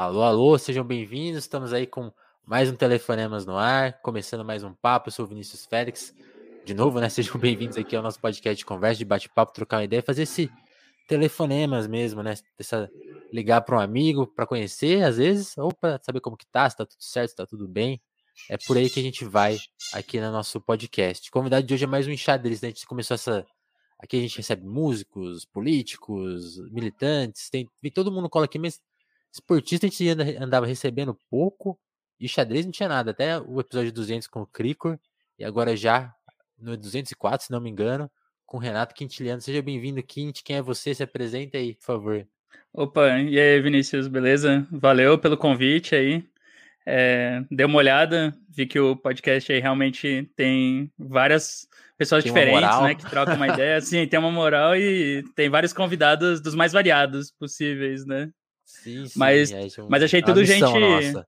Alô, alô, sejam bem-vindos. Estamos aí com mais um Telefonemas no ar, começando mais um papo. Eu sou o Vinícius Félix. De novo, né? Sejam bem-vindos aqui ao nosso podcast de conversa, de bate-papo, trocar uma ideia, fazer esse telefonemas mesmo, né? Essa, ligar para um amigo para conhecer, às vezes, ou para saber como que tá, se tá tudo certo, se tá tudo bem. É por aí que a gente vai aqui no nosso podcast. O convidado de hoje é mais um enxadrez, né? A gente começou essa. Aqui a gente recebe músicos, políticos, militantes, tem, tem todo mundo cola aqui, mas Esportista a gente andava recebendo pouco e xadrez não tinha nada. Até o episódio 200 com o Cricor e agora já no 204, se não me engano, com o Renato Quintiliano. Seja bem-vindo, Quint. Quem é você? Se apresenta aí, por favor. Opa, e aí, Vinícius, beleza? Valeu pelo convite aí. É, dei uma olhada, vi que o podcast aí realmente tem várias pessoas tem diferentes, né, que trocam uma ideia. Sim, tem uma moral e tem vários convidados dos mais variados possíveis, né? Sim, sim. Mas, é, mas achei tudo gente. Nossa.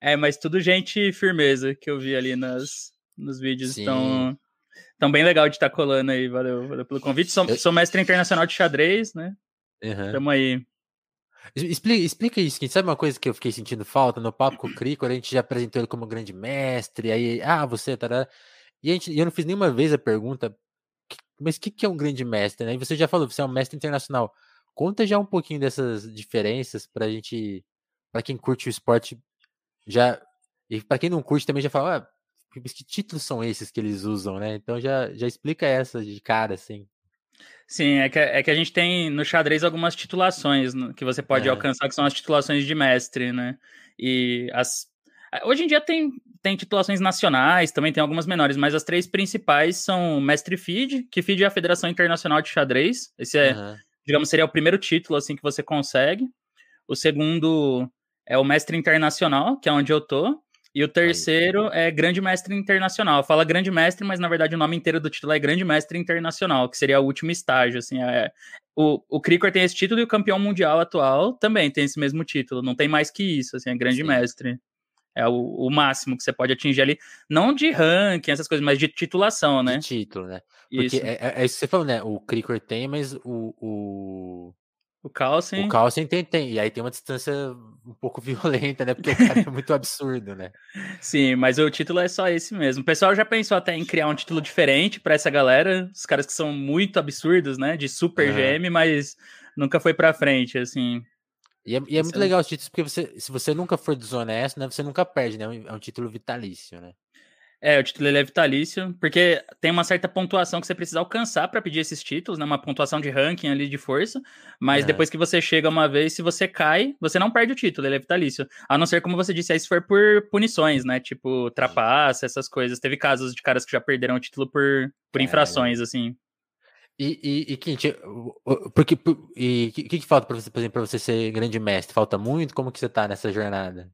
É, mas tudo gente firmeza que eu vi ali nas, nos vídeos. Então, tão bem legal de estar tá colando aí. Valeu, valeu pelo convite. Sou, eu... sou mestre internacional de xadrez, né? Uhum. Tamo aí. Explica, explica isso, que sabe uma coisa que eu fiquei sentindo falta no papo com o Crico, a gente já apresentou ele como grande mestre, aí, ah, você, tará. E a gente, eu não fiz nenhuma vez a pergunta, mas o que, que é um grande mestre, né? E você já falou, você é um mestre internacional. Conta já um pouquinho dessas diferenças pra gente, pra quem curte o esporte já e para quem não curte também já fala, ah, que títulos são esses que eles usam, né? Então já, já explica essa de cara, assim. Sim, é que, é que a gente tem no xadrez algumas titulações que você pode é. alcançar, que são as titulações de mestre, né? E as. Hoje em dia tem, tem titulações nacionais, também tem algumas menores, mas as três principais são Mestre FIDE, que FIDE é a Federação Internacional de Xadrez. Esse é. Uhum digamos, seria o primeiro título assim que você consegue. O segundo é o mestre internacional, que é onde eu tô. E o terceiro Aí. é Grande Mestre Internacional. Fala Grande Mestre, mas na verdade o nome inteiro do título é Grande Mestre Internacional, que seria o último estágio. Assim, é... o, o Cricor tem esse título e o campeão mundial atual também tem esse mesmo título. Não tem mais que isso, assim, é Grande Sim. Mestre. É o, o, máximo que você pode atingir ali. Não de ranking, essas coisas, mas de titulação, né? De título, né? Porque isso. É, é, é, isso que você falou, né? O Cricor tem, mas o. O, o Carlsen. O Carlsen tem, tem. E aí tem uma distância um pouco violenta, né? Porque o cara é muito absurdo, né? Sim, mas o título é só esse mesmo. O pessoal já pensou até em criar um título diferente para essa galera. Os caras que são muito absurdos, né? De super uhum. GM, mas nunca foi pra frente, assim. E é, e é muito legal os títulos, porque você, se você nunca for desonesto, né, você nunca perde, né? É um título vitalício, né? É, o título ele é vitalício, porque tem uma certa pontuação que você precisa alcançar para pedir esses títulos, né? Uma pontuação de ranking ali de força. Mas depois que você chega uma vez, se você cai, você não perde o título, ele é vitalício. A não ser, como você disse, aí se for por punições, né? Tipo, trapaça, essas coisas. Teve casos de caras que já perderam o título por, por é, infrações, assim. E, e, e Quinte, porque e o que, que falta para você, por exemplo, para você ser grande mestre? Falta muito? Como que você tá nessa jornada?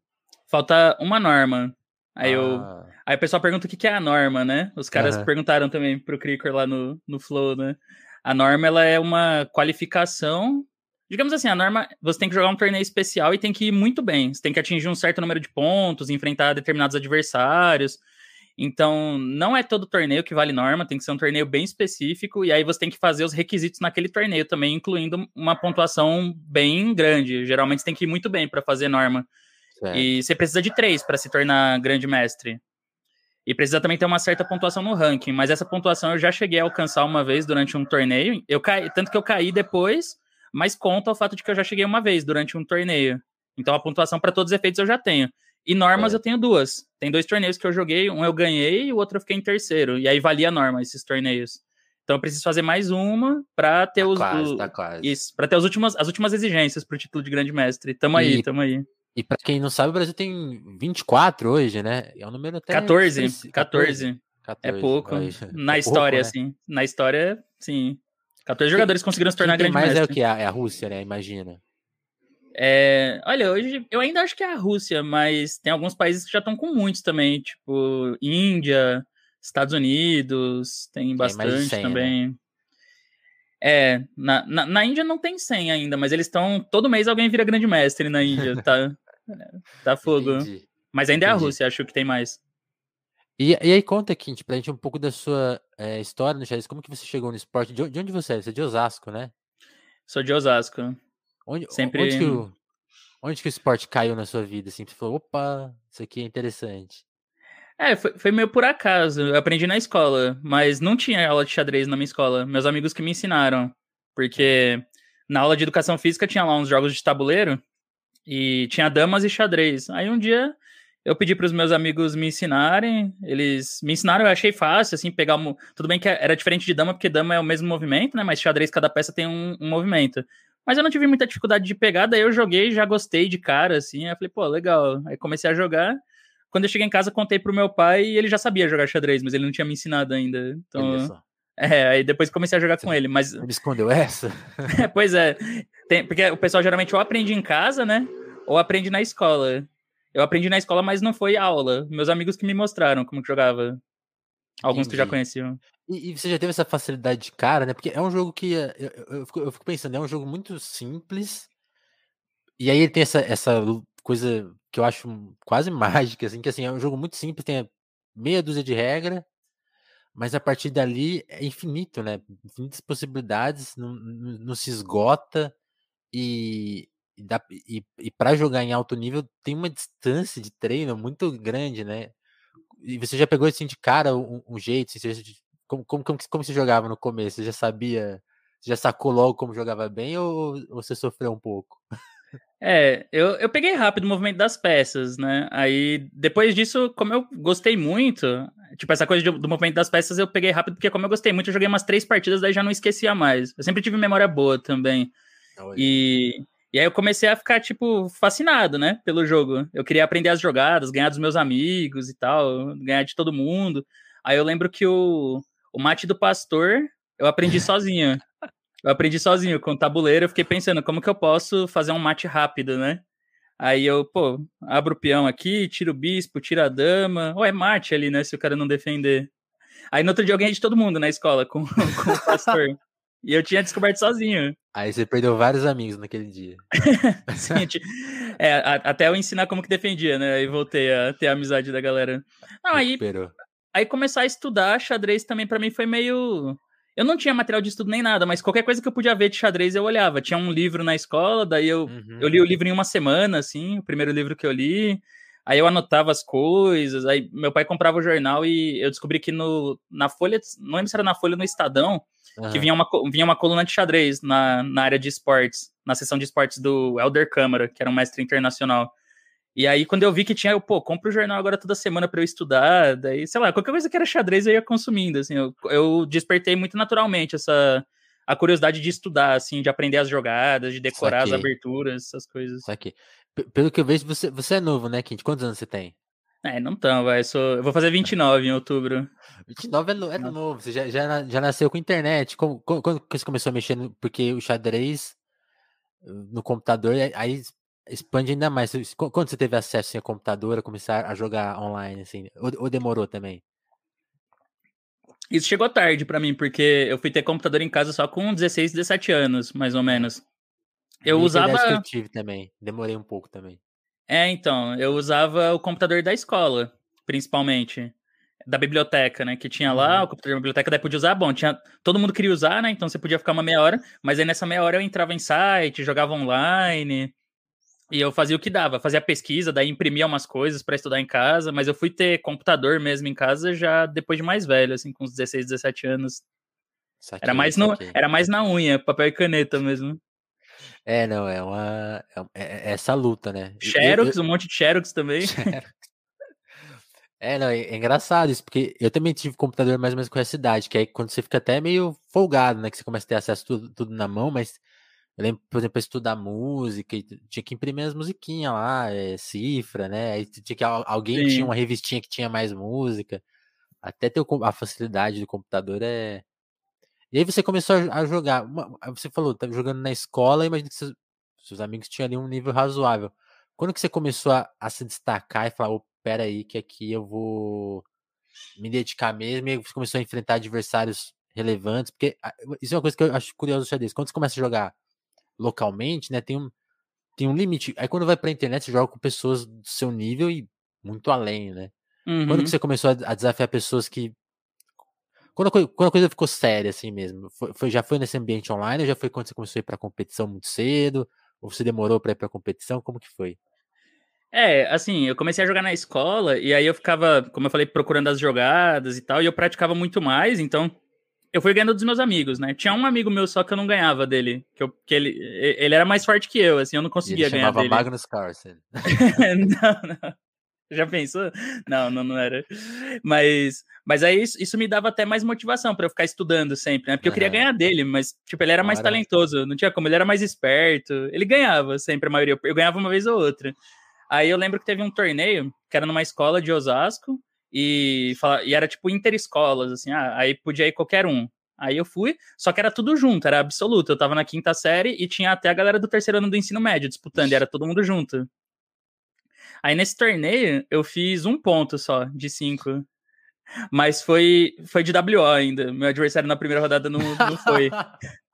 Falta uma norma. Aí ah. eu, aí o pessoal pergunta o que, que é a norma, né? Os caras uhum. perguntaram também pro Cricor lá no, no Flow, né? A norma ela é uma qualificação. Digamos assim, a norma, você tem que jogar um torneio especial e tem que ir muito bem. Você tem que atingir um certo número de pontos, enfrentar determinados adversários. Então, não é todo torneio que vale norma, tem que ser um torneio bem específico, e aí você tem que fazer os requisitos naquele torneio também, incluindo uma pontuação bem grande. Geralmente você tem que ir muito bem para fazer norma. Certo. E você precisa de três para se tornar grande mestre. E precisa também ter uma certa pontuação no ranking, mas essa pontuação eu já cheguei a alcançar uma vez durante um torneio. Eu caí, tanto que eu caí depois, mas conta o fato de que eu já cheguei uma vez durante um torneio. Então a pontuação para todos os efeitos eu já tenho. E normas é. eu tenho duas. Tem dois torneios que eu joguei, um eu ganhei e o outro eu fiquei em terceiro. E aí valia a norma esses torneios. Então eu preciso fazer mais uma para ter tá os quase, tá quase. isso, para ter as últimas as últimas exigências pro título de grande mestre. Tamo e, aí, tamo aí. E para quem não sabe, o Brasil tem 24 hoje, né? É um número até 14, 14. 14. 14. É pouco na é história pouco, né? assim. Na história, sim. 14 jogadores conseguiram se tornar grande mais mestre. é o que é a Rússia, né? Imagina. É, olha, hoje eu ainda acho que é a Rússia, mas tem alguns países que já estão com muitos também, tipo Índia, Estados Unidos, tem bastante 100, né? também. Né? É, na, na, na, Índia não tem 100 ainda, mas eles estão. Todo mês alguém vira grande mestre na Índia, tá? tá fogo. Entendi. Mas ainda Entendi. é a Rússia, acho que tem mais. E, e aí, conta, Quinte, pra gente um pouco da sua é, história no xadrez. Como que você chegou no esporte? De, de onde você é? Você é de Osasco, né? Sou de Osasco. Onde, Sempre... onde, que, o, onde que o esporte caiu na sua vida? Assim, você falou, opa, isso aqui é interessante. É, foi, foi meio por acaso. Eu aprendi na escola, mas não tinha aula de xadrez na minha escola. Meus amigos que me ensinaram. Porque na aula de educação física tinha lá uns jogos de tabuleiro e tinha damas e xadrez. Aí um dia eu pedi para os meus amigos me ensinarem, eles me ensinaram, eu achei fácil, assim, pegar. Um... Tudo bem que era diferente de dama, porque dama é o mesmo movimento, né? Mas xadrez, cada peça tem um, um movimento. Mas eu não tive muita dificuldade de pegar, daí eu joguei, já gostei de cara, assim. Aí eu falei, pô, legal. Aí comecei a jogar. Quando eu cheguei em casa, contei pro meu pai e ele já sabia jogar xadrez, mas ele não tinha me ensinado ainda. Então. É, aí depois comecei a jogar Você com ele, mas. Ele escondeu essa? pois é. Tem, porque o pessoal geralmente ou aprende em casa, né? Ou aprende na escola. Eu aprendi na escola, mas não foi aula. Meus amigos que me mostraram como que jogava. Alguns Entendi. que já conheciam. E, e, você já teve essa facilidade de cara, né? Porque é um jogo que. Eu, eu, eu, fico, eu, fico, pensando, é um jogo muito simples. E aí ele tem essa, essa coisa que eu acho quase mágica, assim, que assim, é um jogo muito simples, tem meia dúzia de regra, mas a partir dali é infinito, né? Infinitas possibilidades, não, não, não se esgota. E, e, e, e para jogar em alto nível tem uma distância de treino muito grande, né? E você já pegou assim de cara um, um jeito, assim, você, como, como, como, como você jogava no começo? Você já sabia, você já sacou logo como jogava bem ou, ou você sofreu um pouco? É, eu, eu peguei rápido o movimento das peças, né? Aí, depois disso, como eu gostei muito, tipo, essa coisa de, do movimento das peças eu peguei rápido, porque como eu gostei muito, eu joguei umas três partidas, daí já não esquecia mais. Eu sempre tive memória boa também. E, e aí eu comecei a ficar, tipo, fascinado, né, pelo jogo. Eu queria aprender as jogadas, ganhar dos meus amigos e tal, ganhar de todo mundo. Aí eu lembro que o, o mate do pastor eu aprendi sozinho. Eu aprendi sozinho com o tabuleiro, eu fiquei pensando como que eu posso fazer um mate rápido, né? Aí eu, pô, abro o peão aqui, tiro o bispo, tiro a dama. Ou é mate ali, né? Se o cara não defender. Aí no outro dia eu ganhei de todo mundo na escola com, com o pastor. E eu tinha descoberto sozinho. Aí você perdeu vários amigos naquele dia. Sim, é, a, até eu ensinar como que defendia, né? Aí voltei a ter a amizade da galera. Não, aí, aí começar a estudar xadrez também para mim foi meio. Eu não tinha material de estudo nem nada, mas qualquer coisa que eu podia ver de xadrez eu olhava. Tinha um livro na escola, daí eu, uhum. eu li o livro em uma semana, assim, o primeiro livro que eu li. Aí eu anotava as coisas, aí meu pai comprava o jornal e eu descobri que no, na Folha, não lembro se era na Folha no Estadão, Uhum. Que vinha uma, vinha uma coluna de xadrez na, na área de esportes, na seção de esportes do Elder Câmara, que era um mestre internacional. E aí, quando eu vi que tinha, eu, pô, compro o jornal agora toda semana para eu estudar, daí, sei lá, qualquer coisa que era xadrez eu ia consumindo, assim, eu, eu despertei muito naturalmente essa a curiosidade de estudar, assim, de aprender as jogadas, de decorar as aberturas, essas coisas. Pelo que eu vejo, você, você é novo, né, Kint? Quantos anos você tem? É, não tão, vai. Sou... Eu vou fazer 29 em outubro. 29 é, é novo, você já, já, já nasceu com internet. Como, quando, quando você começou a mexer? No, porque o xadrez no computador, aí expande ainda mais. Quando você teve acesso assim, a computador, a começar a jogar online, assim? Ou, ou demorou também? Isso chegou tarde para mim, porque eu fui ter computador em casa só com 16, 17 anos, mais ou menos. Eu usava. Que eu tive também. Demorei um pouco também. É, então, eu usava o computador da escola, principalmente. Da biblioteca, né? Que tinha lá, uhum. o computador da biblioteca, daí podia usar. Bom, tinha, todo mundo queria usar, né? Então você podia ficar uma meia hora, mas aí nessa meia hora eu entrava em site, jogava online. E eu fazia o que dava, fazia pesquisa, daí imprimia umas coisas para estudar em casa, mas eu fui ter computador mesmo em casa já depois de mais velho, assim, com uns 16, 17 anos. Saquei, era, mais no, era mais na unha, papel e caneta mesmo. É, não, é uma. É, é, é essa luta, né? Xerox, eu, eu, um monte de Xerox também. Xerox. É, não, é, é, engraçado isso, porque eu também tive computador mais ou menos com essa idade, que aí quando você fica até meio folgado, né? Que você começa a ter acesso a tudo, tudo na mão, mas eu lembro, por exemplo, estudar música, e tinha que imprimir as musiquinhas lá, é, cifra, né? Aí tinha que alguém Sim. tinha uma revistinha que tinha mais música. Até ter a facilidade do computador é, e aí você começou a jogar. Você falou, tá jogando na escola, imagina que seus, seus amigos tinham ali um nível razoável. Quando que você começou a, a se destacar e falar, oh, pera aí, que aqui eu vou me dedicar mesmo, e você começou a enfrentar adversários relevantes, porque isso é uma coisa que eu acho curioso do xadrez. Quando você começa a jogar localmente, né, tem um, tem um limite. Aí quando vai pra internet, você joga com pessoas do seu nível e muito além, né? Uhum. Quando que uhum. você começou a, a desafiar pessoas que quando a, coisa, quando a coisa ficou séria, assim mesmo, foi, foi, já foi nesse ambiente online ou já foi quando você começou a ir pra competição muito cedo? Ou você demorou para ir pra competição? Como que foi? É, assim, eu comecei a jogar na escola e aí eu ficava, como eu falei, procurando as jogadas e tal, e eu praticava muito mais, então eu fui ganhando dos meus amigos, né? Tinha um amigo meu só que eu não ganhava dele, que, eu, que ele, ele era mais forte que eu, assim, eu não conseguia ele ganhar dele. Magnus Carlsen. não, não. Já pensou? Não, não, não era. Mas, mas aí isso, isso me dava até mais motivação para eu ficar estudando sempre, né? Porque eu queria ganhar dele, mas, tipo, ele era mais talentoso, não tinha como, ele era mais esperto. Ele ganhava sempre, a maioria. Eu ganhava uma vez ou outra. Aí eu lembro que teve um torneio que era numa escola de Osasco e, e era tipo interescolas, assim, ah, aí podia ir qualquer um. Aí eu fui, só que era tudo junto, era absoluto. Eu tava na quinta série e tinha até a galera do terceiro ano do ensino médio disputando, e era todo mundo junto. Aí nesse torneio eu fiz um ponto só, de cinco. Mas foi, foi de WO ainda. Meu adversário na primeira rodada não, não foi.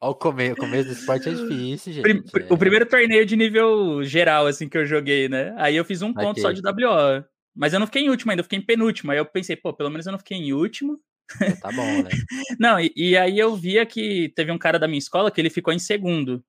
Olha o começo, o começo do esporte é difícil, gente. O primeiro torneio de nível geral, assim, que eu joguei, né? Aí eu fiz um ponto okay. só de WO. Mas eu não fiquei em último ainda, eu fiquei em penúltimo. Aí eu pensei, pô, pelo menos eu não fiquei em último. Tá bom, né? não, e, e, aí eu via que teve um cara da minha escola que ele ficou em segundo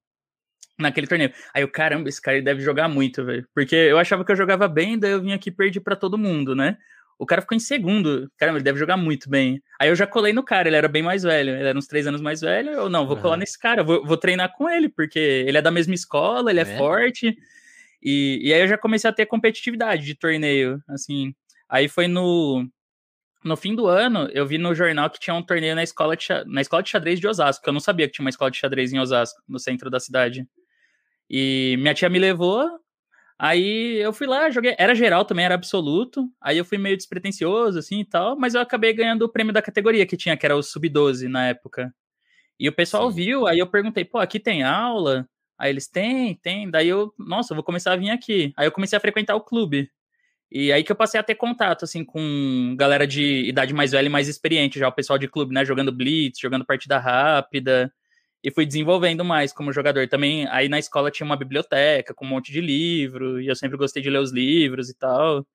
naquele torneio. Aí eu, caramba, esse cara deve jogar muito, velho. Porque eu achava que eu jogava bem, daí eu vim aqui e perdi pra todo mundo, né? O cara ficou em segundo. Caramba, ele deve jogar muito bem. Aí eu já colei no cara, ele era bem mais velho. Ele era uns três anos mais velho. Eu, não, vou uhum. colar nesse cara, vou, vou, treinar com ele, porque ele é da mesma escola, ele é, é forte. E, e aí eu já comecei a ter competitividade de torneio, assim. Aí foi no, no fim do ano, eu vi no jornal que tinha um torneio na escola, de, na escola de xadrez de Osasco, eu não sabia que tinha uma escola de xadrez em Osasco, no centro da cidade. E minha tia me levou, Aí eu fui lá, joguei. Era geral também, era absoluto. Aí eu fui meio despretensioso, assim e tal. Mas eu acabei ganhando o prêmio da categoria que tinha, que era o Sub-12 na época. E o pessoal Sim. viu, aí eu perguntei, pô, aqui tem aula? Aí eles, tem, tem. Daí eu, nossa, eu vou começar a vir aqui. Aí eu comecei a frequentar o clube. E aí que eu passei a ter contato, assim, com galera de idade mais velha e mais experiente já, o pessoal de clube, né, jogando blitz, jogando partida rápida e fui desenvolvendo mais como jogador. Também aí na escola tinha uma biblioteca com um monte de livro, e eu sempre gostei de ler os livros e tal.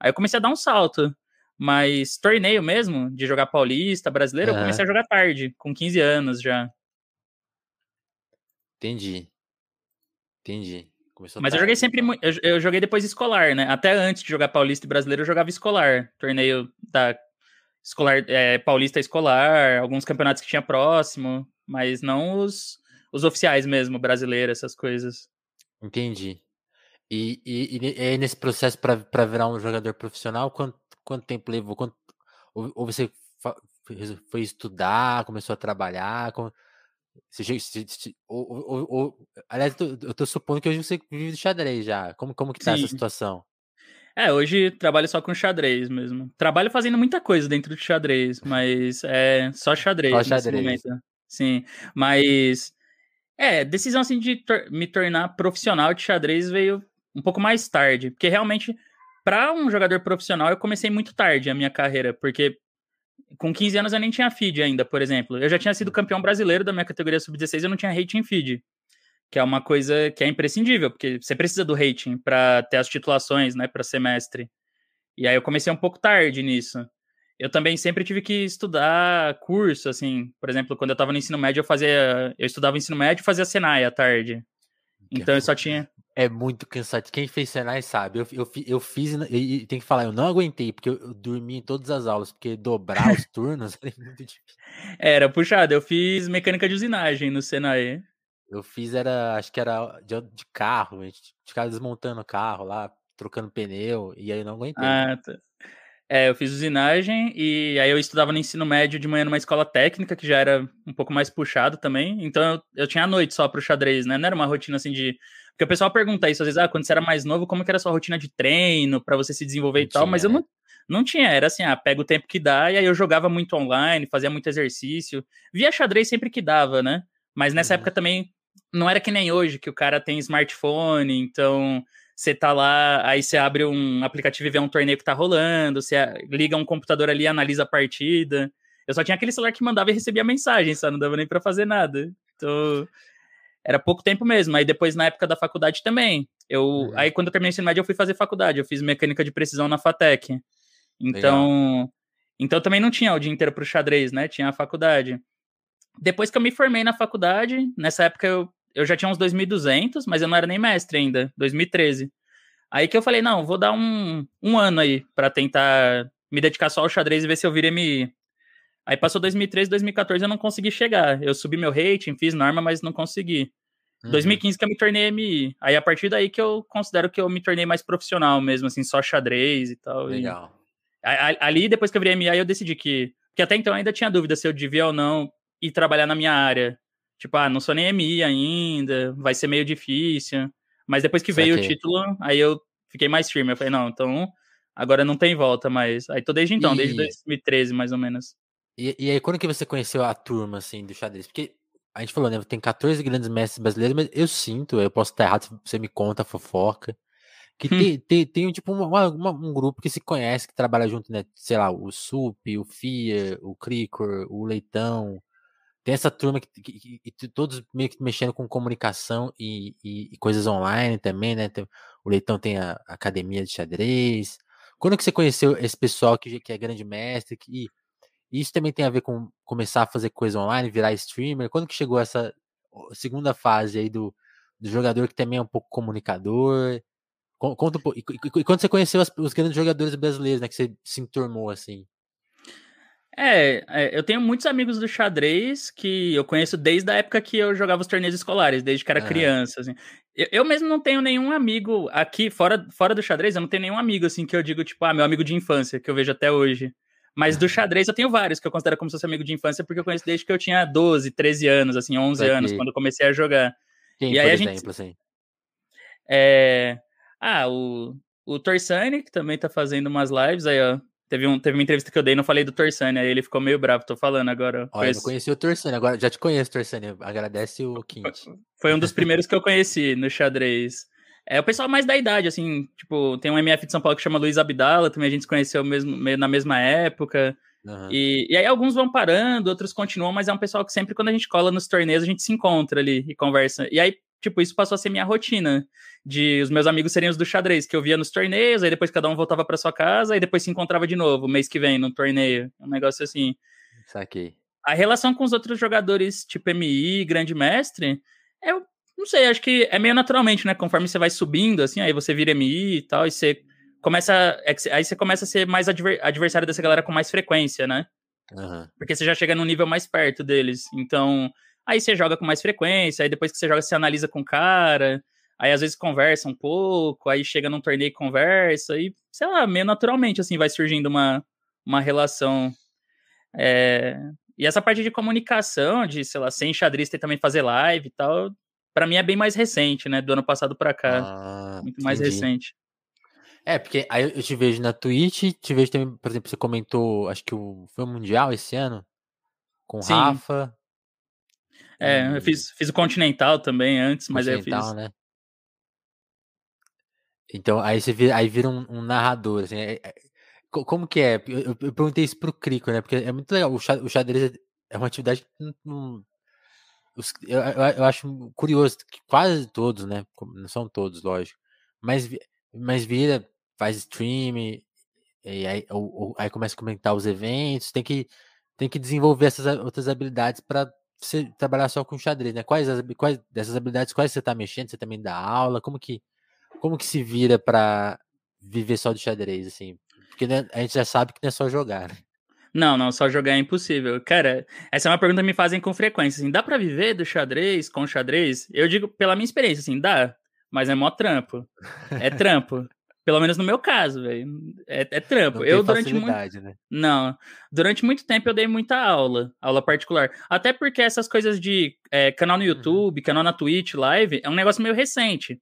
Aí eu comecei a dar um salto. Mas torneio mesmo, de jogar paulista, brasileiro, eu comecei a jogar tarde, com 15 anos já. Entendi. Entendi. Começou Mas tarde, eu joguei sempre. Então. Eu, eu, joguei depois escolar, né? Até antes de jogar paulista e brasileiro, eu jogava escolar. Torneio da escolar, é, paulista escolar, alguns campeonatos que tinha próximo mas não os, os oficiais mesmo, brasileiros, essas coisas. Entendi. E, e, e nesse processo para virar um jogador profissional, quanto, quanto tempo levou? Quanto, ou, ou você foi estudar, começou a trabalhar? Como, você, você, você, ou, ou, ou, aliás, eu tô supondo que hoje você vive de xadrez já. Como, como que tá Sim. essa situação? É, hoje trabalho só com xadrez mesmo. Trabalho fazendo muita coisa dentro de xadrez, mas é só xadrez, só xadrez. nesse momento. Sim, mas é, decisão assim de tor me tornar profissional de xadrez veio um pouco mais tarde, porque realmente para um jogador profissional eu comecei muito tarde a minha carreira, porque com 15 anos eu nem tinha feed ainda, por exemplo. Eu já tinha sido campeão brasileiro da minha categoria sub-16, eu não tinha rating feed, que é uma coisa que é imprescindível, porque você precisa do rating para ter as titulações, né, para semestre. E aí eu comecei um pouco tarde nisso eu também sempre tive que estudar curso, assim, por exemplo, quando eu estava no ensino médio, eu fazia, eu estudava ensino médio e fazia Senai à tarde. Então eu só tinha é muito cansativo. Quem fez Senai sabe. Eu, eu, eu fiz e, tem que falar, eu não aguentei, porque eu, eu dormi em todas as aulas, porque dobrar os turnos é muito difícil. Era puxado, eu fiz mecânica de usinagem no Senai. Eu fiz, era, acho que era de, de carro, a gente ficava desmontando o carro lá, trocando pneu, e aí eu não aguentei. Ah, tá. É, eu fiz usinagem e aí eu estudava no ensino médio de manhã numa escola técnica, que já era um pouco mais puxado também. Então eu, eu tinha a noite só pro xadrez, né? Não era uma rotina assim de. Porque o pessoal pergunta isso às vezes, ah, quando você era mais novo, como que era a sua rotina de treino para você se desenvolver não e tal? Tinha, Mas eu não, não tinha, era assim, ah, pega o tempo que dá, e aí eu jogava muito online, fazia muito exercício. Via xadrez sempre que dava, né? Mas nessa uhum. época também não era que nem hoje, que o cara tem smartphone, então você tá lá, aí você abre um aplicativo e vê um torneio que tá rolando, você liga um computador ali e analisa a partida. Eu só tinha aquele celular que mandava e recebia mensagem, só não dava nem para fazer nada. Então, era pouco tempo mesmo. Aí depois, na época da faculdade também. Eu, uhum. Aí quando eu terminei o ensino médio, eu fui fazer faculdade. Eu fiz mecânica de precisão na FATEC. Então, Legal. então também não tinha o dia inteiro pro xadrez, né? Tinha a faculdade. Depois que eu me formei na faculdade, nessa época eu, eu já tinha uns 2.200, mas eu não era nem mestre ainda, 2013. Aí que eu falei, não, vou dar um, um ano aí para tentar me dedicar só ao xadrez e ver se eu viro MI. Aí passou 2013, 2014 eu não consegui chegar. Eu subi meu rating, fiz norma, mas não consegui. Uhum. 2015 que eu me tornei MI. Aí a partir daí que eu considero que eu me tornei mais profissional mesmo, assim, só xadrez e tal. Legal. E, ali, depois que eu virei MI, aí eu decidi que. Porque até então eu ainda tinha dúvida se eu devia ou não ir trabalhar na minha área. Tipo, ah, não sou nem MI ainda, vai ser meio difícil. Mas depois que veio o título, aí eu fiquei mais firme. Eu falei, não, então agora não tem volta mais. Aí tô desde então, e... desde 2013, mais ou menos. E, e, aí, quando que você conheceu a turma, assim, do xadrez? Porque a gente falou, né, tem 14 grandes mestres brasileiros, mas eu sinto, eu posso estar errado, você me conta fofoca, que hum. tem, tem, tem, tipo, uma, uma, um grupo que se conhece, que trabalha junto, né, sei lá, o SUP, o FIA, o Cricor, o Leitão, tem essa turma que, que, que, todos meio que mexendo com comunicação e, e, e coisas online também, né? Tem, o Leitão tem a, a, academia de xadrez. Quando que você conheceu esse pessoal que, que é grande mestre? Que, isso também tem a ver com começar a fazer coisa online, virar streamer. Quando que chegou essa segunda fase aí do, do jogador que também é um pouco comunicador? Conta um pouco. E, e, quando você conheceu as, os grandes jogadores brasileiros, né? Que você se enturmou assim? É, é, eu tenho muitos amigos do xadrez que eu conheço desde a época que eu jogava os torneios escolares, desde que era criança, assim. Eu, eu, mesmo não tenho nenhum amigo aqui, fora, fora do xadrez, eu não tenho nenhum amigo, assim, que eu digo, tipo, ah, meu amigo de infância, que eu vejo até hoje. Mas do xadrez eu tenho vários que eu considero como se fosse amigo de infância, porque eu conheço desde que eu tinha 12, 13 anos, assim, 11 anos, quando eu comecei a jogar. Quem, e aí a gente... assim? É... Ah, o, o Torsani, que também tá fazendo umas lives, aí, ó, Teve, um, teve uma entrevista que eu dei, não falei do Torsani, aí ele ficou meio bravo, tô falando agora. Olha, eu não conheci o Torsani, agora já te conheço, Torsani, agradece o Quint. Foi um dos primeiros que eu conheci no xadrez. É o pessoal mais da idade, assim, tipo, tem um MF de São Paulo que chama Luiz Abdala, também a gente se conheceu mesmo, na mesma época. Uhum. E, e aí alguns vão parando, outros continuam, mas é um pessoal que sempre quando a gente cola nos torneios, a gente se encontra ali e conversa. E aí tipo, isso passou a ser minha rotina. De os meus amigos serem os do xadrez, que eu via nos torneios, aí depois cada um voltava para sua casa, e depois se encontrava de novo, mês que vem, no torneio. Um negócio assim. Saquei. A relação com os outros jogadores, tipo MI, Grande Mestre, eu não sei, acho que é meio naturalmente, né? Conforme você vai subindo, assim, aí você vira MI e tal, e você começa. É aí você começa a ser mais adver, adversário dessa galera com mais frequência, né? Uhum. Porque você já chega num nível mais perto deles. Então, Aí você joga com mais frequência, aí depois que você joga, você analisa com o cara, aí às vezes conversa um pouco, aí chega num torneio e conversa, e sei lá, meio naturalmente assim vai surgindo uma, uma relação. É... E essa parte de comunicação, de, sei lá, ser enxadrista e também fazer live e tal, para mim é bem mais recente, né? Do ano passado para cá. Ah, muito mais entendi. recente. É, porque aí eu te vejo na Twitch, te vejo também, por exemplo, você comentou, acho que o, foi o Mundial esse ano, com o Rafa. É, eu fiz, fiz o Continental também antes, mas aí eu fiz. Né? Então, aí você vira, aí vira um, um narrador, assim, é, é, como que é? Eu, eu, perguntei isso pro Crico, né? Porque é muito legal. O xadrez é uma atividade que não, os, eu, eu, acho curioso que quase todos, né? Não são todos, lógico. Mas, mas vira, faz stream, e aí, ou, aí começa a comentar os eventos. Tem que, tem que desenvolver essas outras habilidades para você trabalhar só com xadrez, né? Quais, as, quais dessas habilidades, quais você está mexendo? Você também dá aula? Como que, como que se vira para viver só de xadrez, assim? Porque né, a gente já sabe que não é só jogar, né? Não, não, só jogar é impossível. Cara, essa é uma pergunta que me fazem com frequência, assim, dá para viver do xadrez, com xadrez? Eu digo, pela minha experiência, assim, dá, mas é mó trampo. É trampo. Pelo menos no meu caso, velho. É, é, trampo. Não eu durante muito. Né? Não. Durante muito tempo eu dei muita aula, aula particular. Até porque essas coisas de é, canal no uhum. YouTube, uhum. canal na Twitch, live, é um negócio meio recente.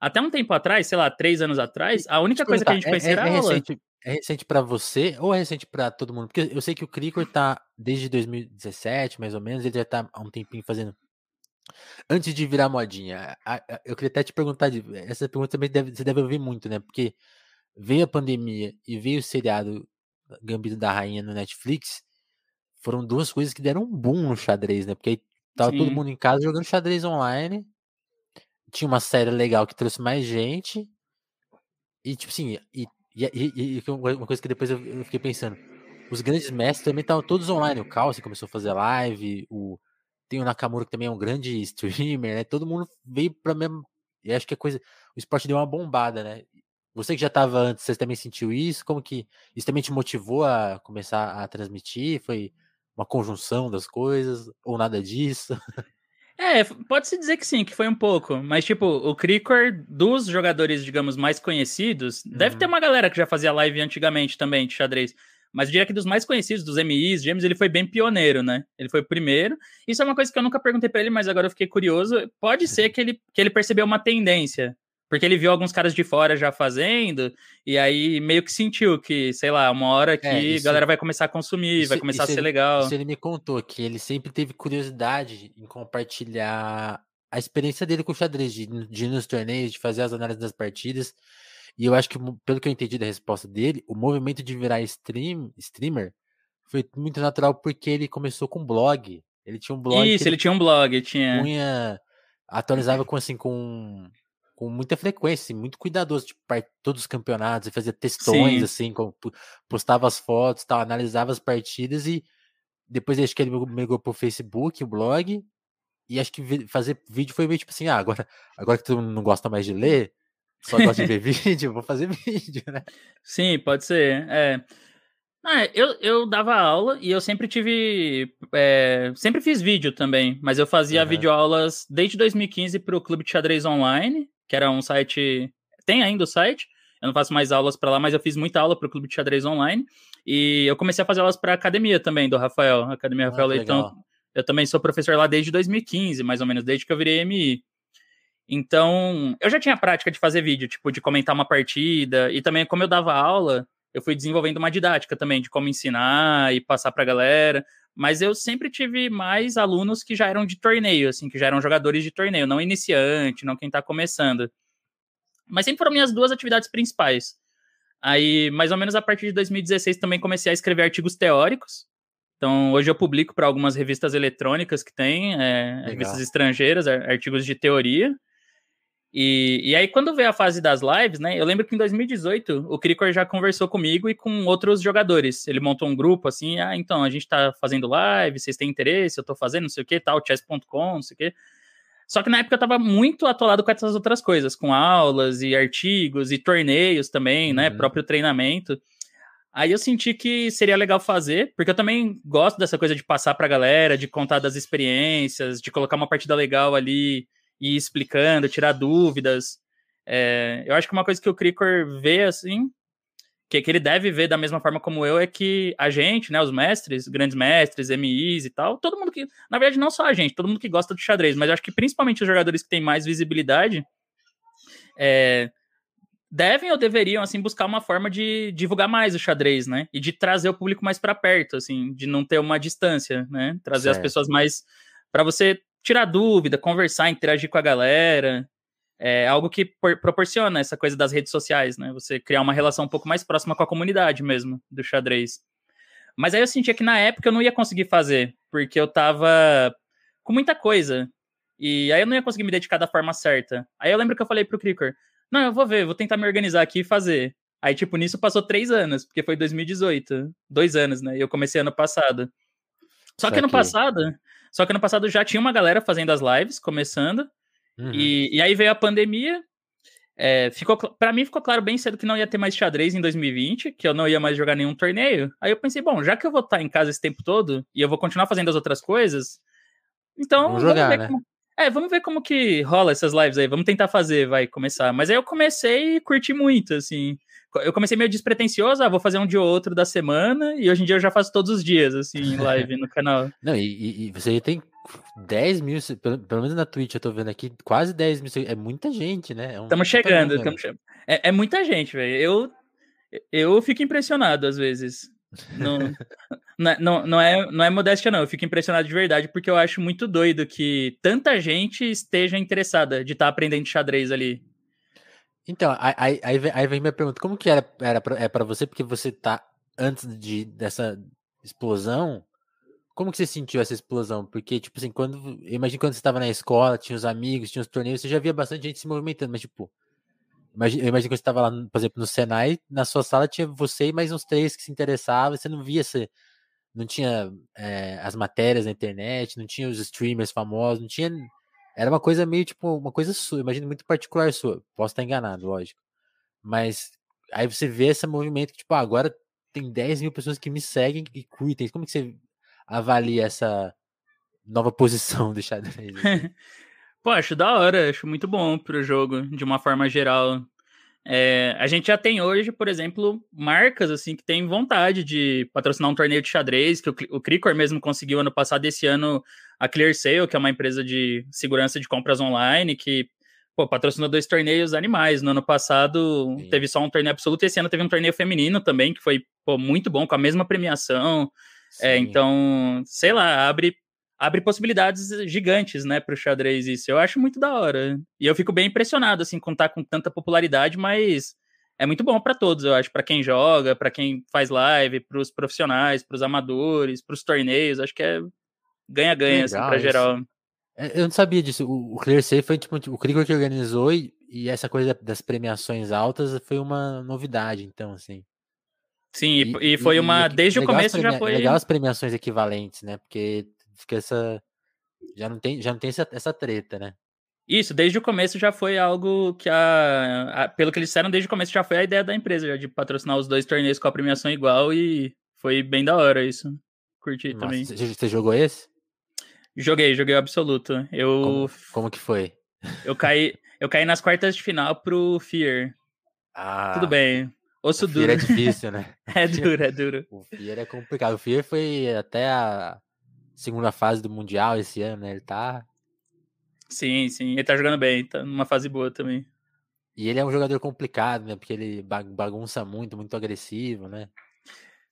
Até um tempo atrás, sei lá, três anos atrás, a única coisa que a gente conhecia é, era é aula. Recente, é recente para você ou é recente para todo mundo? Porque eu sei que o Cricor tá desde 2017, mais ou menos, ele já tá há um tempinho fazendo Antes de virar modinha, eu queria até te perguntar, essa pergunta também deve, você deve ouvir muito, né? Porque veio a pandemia e veio o seriado Gambito da Rainha no Netflix, foram duas coisas que deram um boom no xadrez, né? Porque aí tava Sim. todo mundo em casa jogando xadrez online, tinha uma série legal que trouxe mais gente, e tipo assim, e, e, e, e uma coisa que depois eu, fiquei pensando, os grandes mestres também estavam todos online, o Calci começou a fazer live, o tem o Nakamura que também é um grande streamer, né? Todo mundo veio para mesmo. E acho que a coisa, o esporte deu uma bombada, né? Você que já estava antes, você também sentiu isso? Como que isso também te motivou a começar a transmitir? Foi uma conjunção das coisas ou nada disso? É, pode-se dizer que sim, que foi um pouco. Mas, tipo, o Cricor, dos jogadores, digamos, mais conhecidos, uhum. deve ter uhum. uma galera que já fazia live antigamente também de xadrez. Mas eu diria que dos mais conhecidos, dos MIs, James, ele foi bem pioneiro, né? Ele foi o primeiro. Isso é uma coisa que eu nunca perguntei para ele, mas agora eu fiquei curioso. Pode ser que ele, que ele percebeu uma tendência. Porque ele viu alguns caras de fora já fazendo, e aí meio que sentiu que, sei lá, uma hora é, que é, a galera vai começar a consumir, isso, vai começar a ser ele, legal. Isso ele me contou, que ele sempre teve curiosidade em compartilhar a experiência dele com o xadrez, de, de ir nos torneios, de fazer as análises das partidas. E eu acho que, pelo que eu entendi da resposta dele, o movimento de virar stream, streamer foi muito natural porque ele começou com blog. Ele tinha um blog. Isso, ele, ele, tinha um blog, tinha. Punha, atualizava com assim, com com muita frequência, assim, muito cuidadoso, tipo, para todos os campeonatos, fazia textões, Sim. assim, com, postava as fotos, tal, analisava as partidas e depois acho que ele migrou pro Facebook, o blog, e acho que fazer vídeo foi meio tipo assim, ah, agora, agora que tu não gosta mais de ler, só gosta de ver vídeo, vou fazer vídeo, né? Sim, pode ser, é. Ah, eu, eu dava aula e eu sempre tive. É, sempre fiz vídeo também, mas eu fazia uhum. videoaulas desde 2015 para o Clube de Xadrez Online, que era um site. Tem ainda o site, eu não faço mais aulas para lá, mas eu fiz muita aula para o Clube de Xadrez Online. E eu comecei a fazer aulas para a academia também, do Rafael, Academia ah, Rafael Leitão. Legal. Eu também sou professor lá desde 2015, mais ou menos, desde que eu virei MI. Então, eu já tinha prática de fazer vídeo, tipo, de comentar uma partida, e também, como eu dava aula, eu fui desenvolvendo uma didática também de como ensinar e passar para a galera. Mas eu sempre tive mais alunos que já eram de torneio, assim, que já eram jogadores de torneio, não iniciante, não quem está começando. Mas sempre foram minhas duas atividades principais. Aí, mais ou menos a partir de 2016, também comecei a escrever artigos teóricos. Então, hoje eu publico para algumas revistas eletrônicas que tem, é, revistas estrangeiras, artigos de teoria. E, e aí, quando veio a fase das lives, né? Eu lembro que em 2018 o Cricor já conversou comigo e com outros jogadores. Ele montou um grupo assim, ah, então, a gente tá fazendo live, vocês têm interesse, eu tô fazendo, não sei o que, tal, chess.com, não sei o que. Só que na época eu tava muito atolado com essas outras coisas, com aulas e artigos e torneios também, né? uhum. né? Próprio treinamento. Aí eu senti que seria legal fazer, porque eu também gosto dessa coisa de passar pra galera, de contar das experiências, de colocar uma partida legal ali ir explicando, tirar dúvidas. É, eu acho que uma coisa que o Cricor vê, assim, que, que ele deve ver da mesma forma como eu, é que a gente, né, os mestres, grandes mestres, MIs e tal, todo mundo que, na verdade, não só a gente, todo mundo que gosta de xadrez, mas eu acho que principalmente os jogadores que têm mais visibilidade, é, devem ou deveriam, assim, buscar uma forma de divulgar mais o xadrez, né, e de trazer o público mais para perto, assim, de não ter uma distância, né, trazer certo. as pessoas mais, para você tirar dúvida, conversar, interagir com a galera. É algo que proporciona essa coisa das redes sociais, né? Você criar uma relação um pouco mais próxima com a comunidade mesmo do xadrez. Mas aí eu sentia que na época eu não ia conseguir fazer, porque eu tava com muita coisa. E aí eu não ia conseguir me dedicar da forma certa. Aí eu lembro que eu falei pro Cricor, não, eu vou ver, vou tentar me organizar aqui e fazer. Aí, tipo, nisso passou três anos, porque foi 2018. Dois anos, né? E eu comecei ano passado. Só que ano passado, só que ano passado já tinha uma galera fazendo as lives, começando. Uhum. E, e aí veio a pandemia. É, ficou para mim ficou claro bem cedo que não ia ter mais xadrez em 2020, que eu não ia mais jogar nenhum torneio. Aí eu pensei, bom, já que eu vou estar em casa esse tempo todo e eu vou continuar fazendo as outras coisas, então vamos, jogar, vamos ver né? como, é, vamos ver como que rola essas lives aí. Vamos tentar fazer, vai começar. Mas aí eu comecei e curti muito, assim eu comecei meio despretensioso, ah, vou fazer um dia ou outro da semana, e hoje em dia eu já faço todos os dias, assim, live no canal. Não, e, e você tem 10 mil, pelo, pelo, menos na Twitch eu tô vendo aqui, quase 10 mil, é muita gente, né? Estamos é chegando, tamo che... é, é, muita gente, velho. Eu, eu fico impressionado às vezes. Não, não, é, não, não, é, não é modéstia, não. Eu fico impressionado de verdade, porque eu acho muito doido que tanta gente esteja interessada de estar tá aprendendo xadrez ali. Então, aí, aí, vem, aí vem minha pergunta, como que era, era pra, é para você, porque você tá antes de, dessa explosão, como que você sentiu essa explosão? Porque, tipo assim, quando, eu imagino quando você estava na escola, tinha os amigos, tinha os torneios, você já via bastante gente se movimentando, mas tipo, imagina, eu imagino que você estava lá, por exemplo, no Senai, na sua sala tinha você e mais uns três que se interessavam, você não via esse, não tinha é, as matérias na internet, não tinha os streamers famosos, não tinha. Era uma coisa meio tipo, uma coisa sua, imagina muito particular sua. Posso estar enganado, lógico. Mas aí você vê esse movimento que, tipo, ah, agora tem 10 mil pessoas que me seguem e curtem. Como que você avalia essa nova posição do xadrez? Assim? Pô, acho da hora, acho muito bom pro jogo, de uma forma geral. É, a gente já tem hoje, por exemplo, marcas assim que têm vontade de patrocinar um torneio de xadrez, que o, o Cricor mesmo conseguiu ano passado, esse ano a ClearSale, que é uma empresa de segurança de compras online, que pô, patrocinou dois torneios animais. No ano passado Sim. teve só um torneio absoluto, esse ano teve um torneio feminino também, que foi pô, muito bom, com a mesma premiação. É, então, sei lá, abre, abre possibilidades gigantes, né, para o xadrez isso. Eu acho muito da hora. E eu fico bem impressionado, assim, contar com tanta popularidade, mas é muito bom para todos, eu acho, para quem joga, para quem faz live, para os profissionais, para os amadores, para os torneios, acho que é ganha-ganha, assim, para geral. É, eu não sabia disso. O, Clear Safe foi tipo, o Krigor que organizou e, e essa coisa das premiações altas foi uma novidade, então, assim. Sim, e, e foi uma. E, desde o começo já foi. Legal as premiações equivalentes, né? Porque fica essa. Já não tem, já não tem essa, essa treta, né? Isso, desde o começo já foi algo que a, a, Pelo que eles disseram, desde o começo já foi a ideia da empresa, já, de patrocinar os dois torneios com a premiação igual e foi bem da hora isso. Curti Nossa, também. Você jogou esse? Joguei, joguei o absoluto. Eu. Como, como, que foi? Eu caí, eu caí nas quartas de final pro Fear. Ah. Tudo bem. Osso o duro. Fear é difícil, né? é duro, é duro. O Fear é complicado. O Fear foi até a segunda fase do Mundial esse ano, né? Ele tá. Sim, sim. Ele tá jogando bem, tá numa fase boa também. E ele é um jogador complicado, né? Porque ele bagunça muito, muito agressivo, né?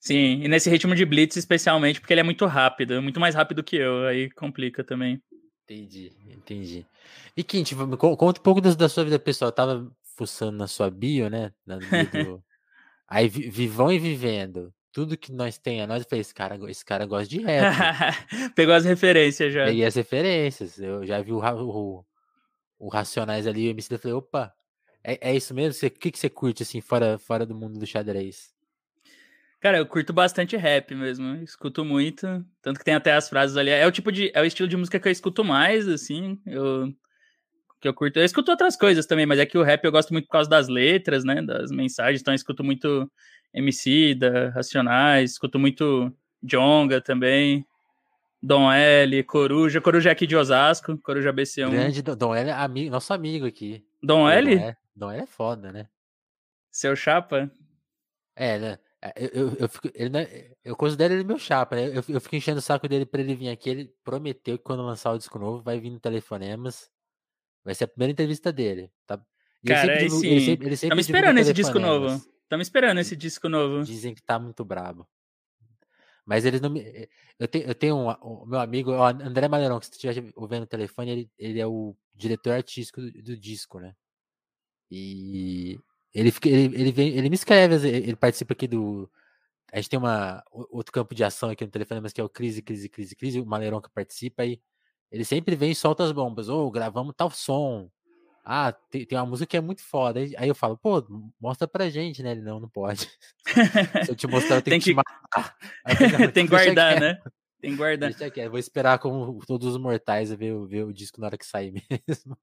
Sim, e nesse ritmo de blitz especialmente, porque ele é muito rápido, muito mais rápido que eu, aí complica também. Entendi, entendi. E Quint, conta um pouco da sua vida pessoal. Eu tava fuçando na sua bio, né? Na do... aí vivão e vivendo. Tudo que nós tem a nós, eu falei, esse cara, esse cara gosta de rap. Pegou as referências já. Peguei as referências. Eu já vi o, o, o Racionais ali, o MC, eu falei, opa, é, é isso mesmo? O que, que você curte, assim, fora, fora do mundo do xadrez? Cara, eu curto bastante rap mesmo. Escuto muito. Tanto que tem até as frases ali. É o tipo de. É o estilo de música que eu escuto mais, assim. Eu. Que eu curto. Eu escuto outras coisas também, mas é que o rap eu gosto muito por causa das letras, né? Das mensagens. Então eu escuto muito MC, da Racionais, escuto muito Jonga também. Dom L, Coruja. Coruja é aqui de Osasco. Coruja BC1. Grande Dom L é amigo, nosso amigo aqui. Dom L? Dom L é foda, né? Seu chapa? É, né? É, eu, eu, eu, fico, ele, né, eu considero ele meu chapa, né? Eu, eu fico enchendo o saco dele pra ele vir aqui. Ele prometeu que quando lançar o disco novo vai vir no Telefonemas. Vai ser a primeira entrevista dele. Tá? E Cara, ele sempre, ele sempre, ele sempre esperando esse disco novo. Estamos esperando esse disco novo. Dizem que tá muito brabo. Mas eles não me. Eh, eu tenho, eu tenho um, o meu amigo, o André Malerão, que se você estiver ouvindo o telefone, ele, ele é o diretor artístico do, do disco, né? E ele, ele, ele, vem, ele me escreve, ele participa aqui do. A gente tem uma, outro campo de ação aqui no telefone, mas que é o Crise, Crise, Crise, Crise, o Maleirão que participa aí. Ele sempre vem e solta as bombas. Ou oh, gravamos tal som. Ah, tem, tem uma música que é muito foda. Aí eu falo, pô, mostra pra gente, né? Ele não, não pode. Se eu te mostrar, eu tenho tem que, que te matar. tem que guardar, né? Tem que guardar. Vou esperar como todos os mortais ver, ver o disco na hora que sair mesmo.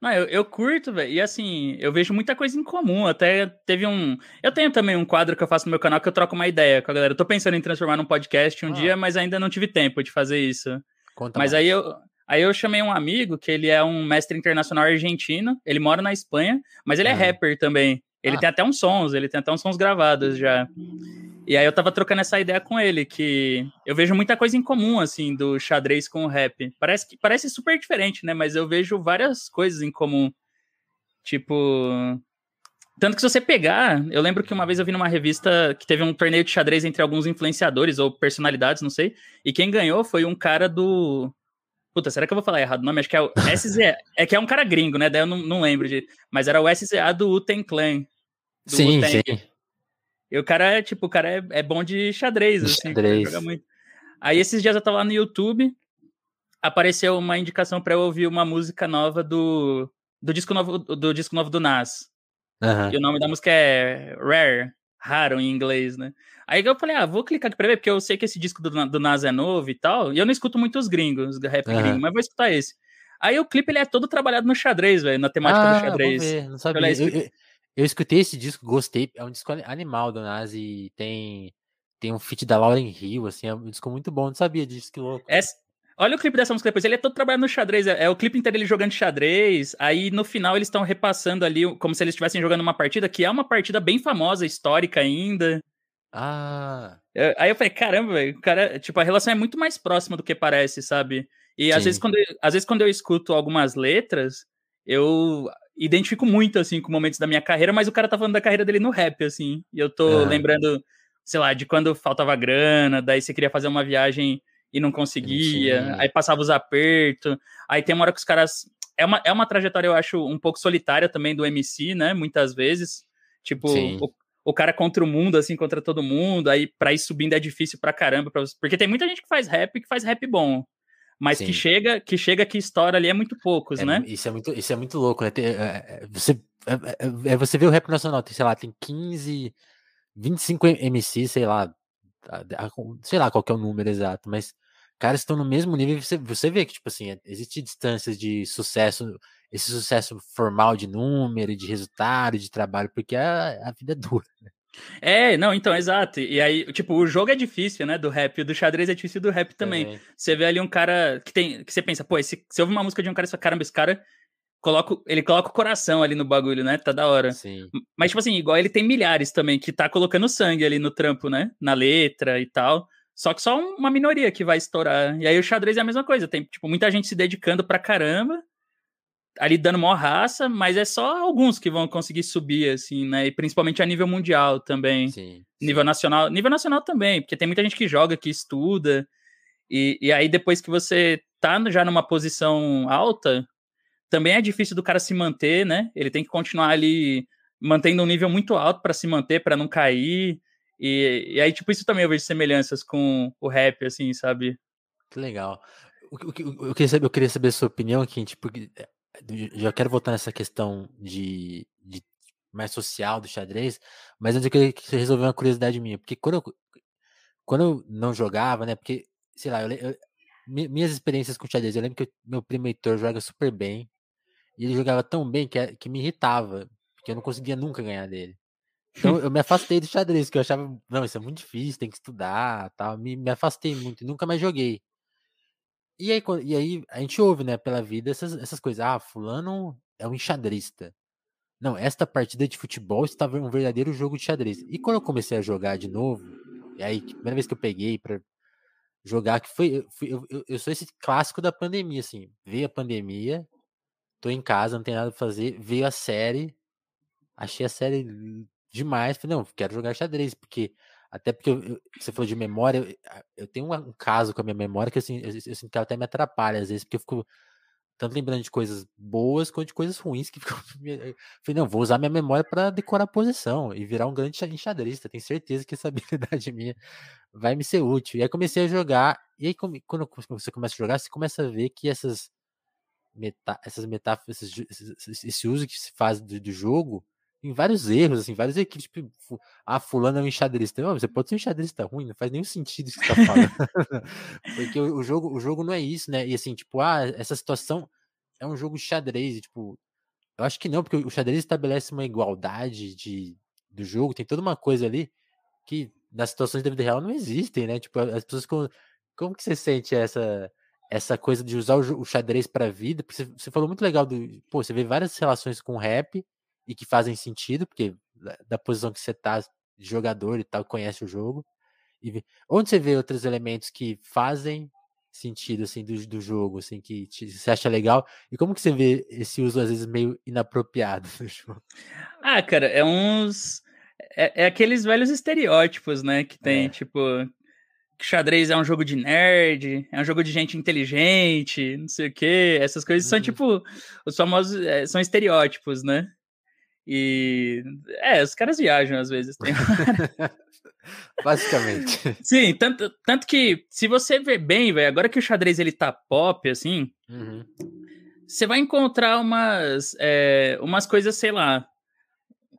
Não, eu, eu curto, velho. E assim, eu vejo muita coisa em comum. Até teve um. Eu tenho também um quadro que eu faço no meu canal que eu troco uma ideia com a galera. Eu tô pensando em transformar num podcast um ah. dia, mas ainda não tive tempo de fazer isso. Conta mas mais. aí eu. Aí eu chamei um amigo que ele é um mestre internacional argentino, ele mora na Espanha, mas ele é rapper também. Ele ah. tem até uns sons, ele tem até uns sons gravados já. E aí eu tava trocando essa ideia com ele, que eu vejo muita coisa em comum, assim, do xadrez com o rap. Parece, que, parece super diferente, né? Mas eu vejo várias coisas em comum. Tipo. Tanto que se você pegar, eu lembro que uma vez eu vi numa revista que teve um torneio de xadrez entre alguns influenciadores ou personalidades, não sei, e quem ganhou foi um cara do. Puta, será que eu vou falar errado o nome? Acho que é o SZA. é que é um cara gringo, né? Daí eu não, não lembro de. Mas era o SZA do Uten Clan. sim, sim. E o cara é, tipo, o cara é, é bom de xadrez, assim. Xadrez. Joga muito. Aí esses dias eu tava lá no YouTube, apareceu uma indicação para eu ouvir uma música nova do, do disco novo do disco novo do Nas. Uhum. E o nome da música é Rare. raro em inglês, né? Aí eu falei, ah, vou clicar aqui pra ver, porque eu sei que esse disco do, do Nas é novo e tal, e eu não escuto muito os gringos, rap uhum. gringo, mas vou escutar esse. Aí o clipe ele é todo trabalhado no xadrez, velho, na temática ah, do xadrez. Ver, não sabia. Eu, eu, eu, escutei esse disco, gostei, é um disco animal do Nas e tem, tem um feat da Lauren Hill, assim, é um disco muito bom, não sabia disso, que louco. Essa, Olha o clipe dessa música depois. Ele é todo trabalhando no xadrez. É, é o clipe inteiro ele jogando xadrez. Aí no final eles estão repassando ali, como se eles estivessem jogando uma partida, que é uma partida bem famosa, histórica ainda. Ah. Eu, aí eu falei, caramba, velho, cara, tipo, a relação é muito mais próxima do que parece, sabe? E às vezes, quando às vezes, quando eu escuto algumas letras, eu identifico muito, assim, com momentos da minha carreira, mas o cara tá falando da carreira dele no rap, assim. E eu tô lembrando, sei lá, de quando faltava grana, daí você queria fazer uma viagem e não conseguia, aí passava os apertos, aí tem uma hora que os caras. É uma, é uma trajetória, eu acho, um pouco solitária também do MC, né? Muitas vezes. Tipo, o, o, cara contra o mundo, assim, contra todo mundo, aí pra ir subindo é difícil pra caramba. Pra, porque tem muita gente que faz rap que faz rap bom. Mas que chega, que chega, que estoura ali é muito poucos, é, né? Isso é muito, isso é muito louco, né? Tem, é, é você, é, é, é, você vê o rap nacional, tem, sei lá, tem 15, 25 MC, sei lá, sei lá qual é o número exato, mas caras estão no mesmo nível. Você, você vê que, tipo assim, existe distâncias de sucesso, esse sucesso formal de número, de resultado, de trabalho, porque a, a vida é dura, né? É, não, então, exato. E aí, tipo, o jogo é difícil, né? Do rap, do xadrez é difícil do rap também. É. Você vê ali um cara que tem. que você pensa, pô, esse, você ouve uma música de um cara e você fala, caramba, esse cara. Coloca, ele coloca o coração ali no bagulho, né? Tá da hora. Sim. Mas, tipo assim, igual ele tem milhares também que tá colocando sangue ali no trampo, né? Na letra e tal. Só que só uma minoria que vai estourar. E aí o xadrez é a mesma coisa. Tem, tipo, muita gente se dedicando pra caramba, ali dando maior raça, mas é só alguns que vão conseguir subir, assim, né? E principalmente a nível mundial também. Sim, nível nacional. Nível nacional também, porque tem muita gente que joga, que estuda. E, e aí, depois que você tá já numa posição alta, também é difícil do cara se manter, né? Ele tem que continuar ali mantendo um nível muito alto para se manter, para não cair. E, e aí, tipo, isso também eu vejo semelhanças com o rap, assim, sabe? Que legal. O, o, o, eu, queria saber, eu queria saber a sua opinião aqui, tipo, eh, já quero voltar nessa questão de, de mais social do xadrez, mas antes eu queria que você resolveu uma curiosidade minha, porque quando eu, quando eu não jogava, né, porque, sei lá, eu, eu, minhas experiências com xadrez, eu lembro que meu primo Heitor joga super bem, e ele jogava tão bem que, que me irritava, porque eu não conseguia nunca ganhar dele. Então eu me afastei do xadrez, que eu achava, não, isso é muito difícil, tem que estudar, tal. Me, me afastei muito nunca mais joguei. E aí, e aí a gente ouve, né, pela vida essas, essas coisas. Ah, fulano é um enxadrista. Não, esta partida de futebol estava um verdadeiro jogo de xadrez. E quando eu comecei a jogar de novo, e aí, primeira vez que eu peguei para jogar, que foi, eu, eu, eu, sou esse clássico da pandemia, assim. Veio a pandemia, tô em casa, não tem nada pra fazer, veio a série, achei a série demais. Falei, não, quero jogar xadrez, porque. Até porque eu, você falou de memória, eu, eu tenho um, um, caso com a minha memória que assim, eu, eu sinto que ela até me atrapalha, às vezes, porque eu fico tanto lembrando de coisas boas quanto de coisas ruins que ficam. Falei, não, vou usar minha memória para decorar a posição e virar um grande enxadrista. Tenho certeza que essa habilidade minha vai me ser útil. E aí comecei a jogar, e aí quando você começa a jogar, você começa a ver que essas, metá essas metáforas, esse, esse, esse uso que se faz do, do jogo em vários erros, assim, várias equipes, tipo, ah, fulano é um enxadrista. Não, você pode ser um enxadrista ruim, não faz nenhum sentido isso que você tá falando. Porque o, o, jogo, o jogo não é isso, né? E assim, tipo, ah, essa situação é um jogo de xadrez, e, tipo, eu acho que não, porque o xadrez estabelece uma igualdade de, do jogo, tem toda uma coisa ali que nas situações da vida real não existem, né? Tipo, as pessoas como, como que você sente essa essa coisa de usar o, o xadrez para vida? Porque você, falou muito legal do, pô, você vê várias relações com rap e que fazem sentido, porque da posição que você tá, de jogador e tal, conhece o jogo. E onde você vê outros elementos que fazem sentido assim do, do jogo, assim que te, você acha legal? E como que você vê esse uso às vezes meio inapropriado do jogo? Ah, cara, é uns é, é aqueles velhos estereótipos, né, que tem, é. tipo, que xadrez é um jogo de nerd, é um jogo de gente inteligente, não sei o quê. Essas coisas uhum. são tipo os famosos é, são estereótipos, né? E é, os caras viajam às vezes. Tem... Basicamente. Sim, tanto, tanto que se você ver bem, velho, agora que o xadrez ele tá pop, assim, uhum. você vai encontrar umas, é, umas coisas, sei lá,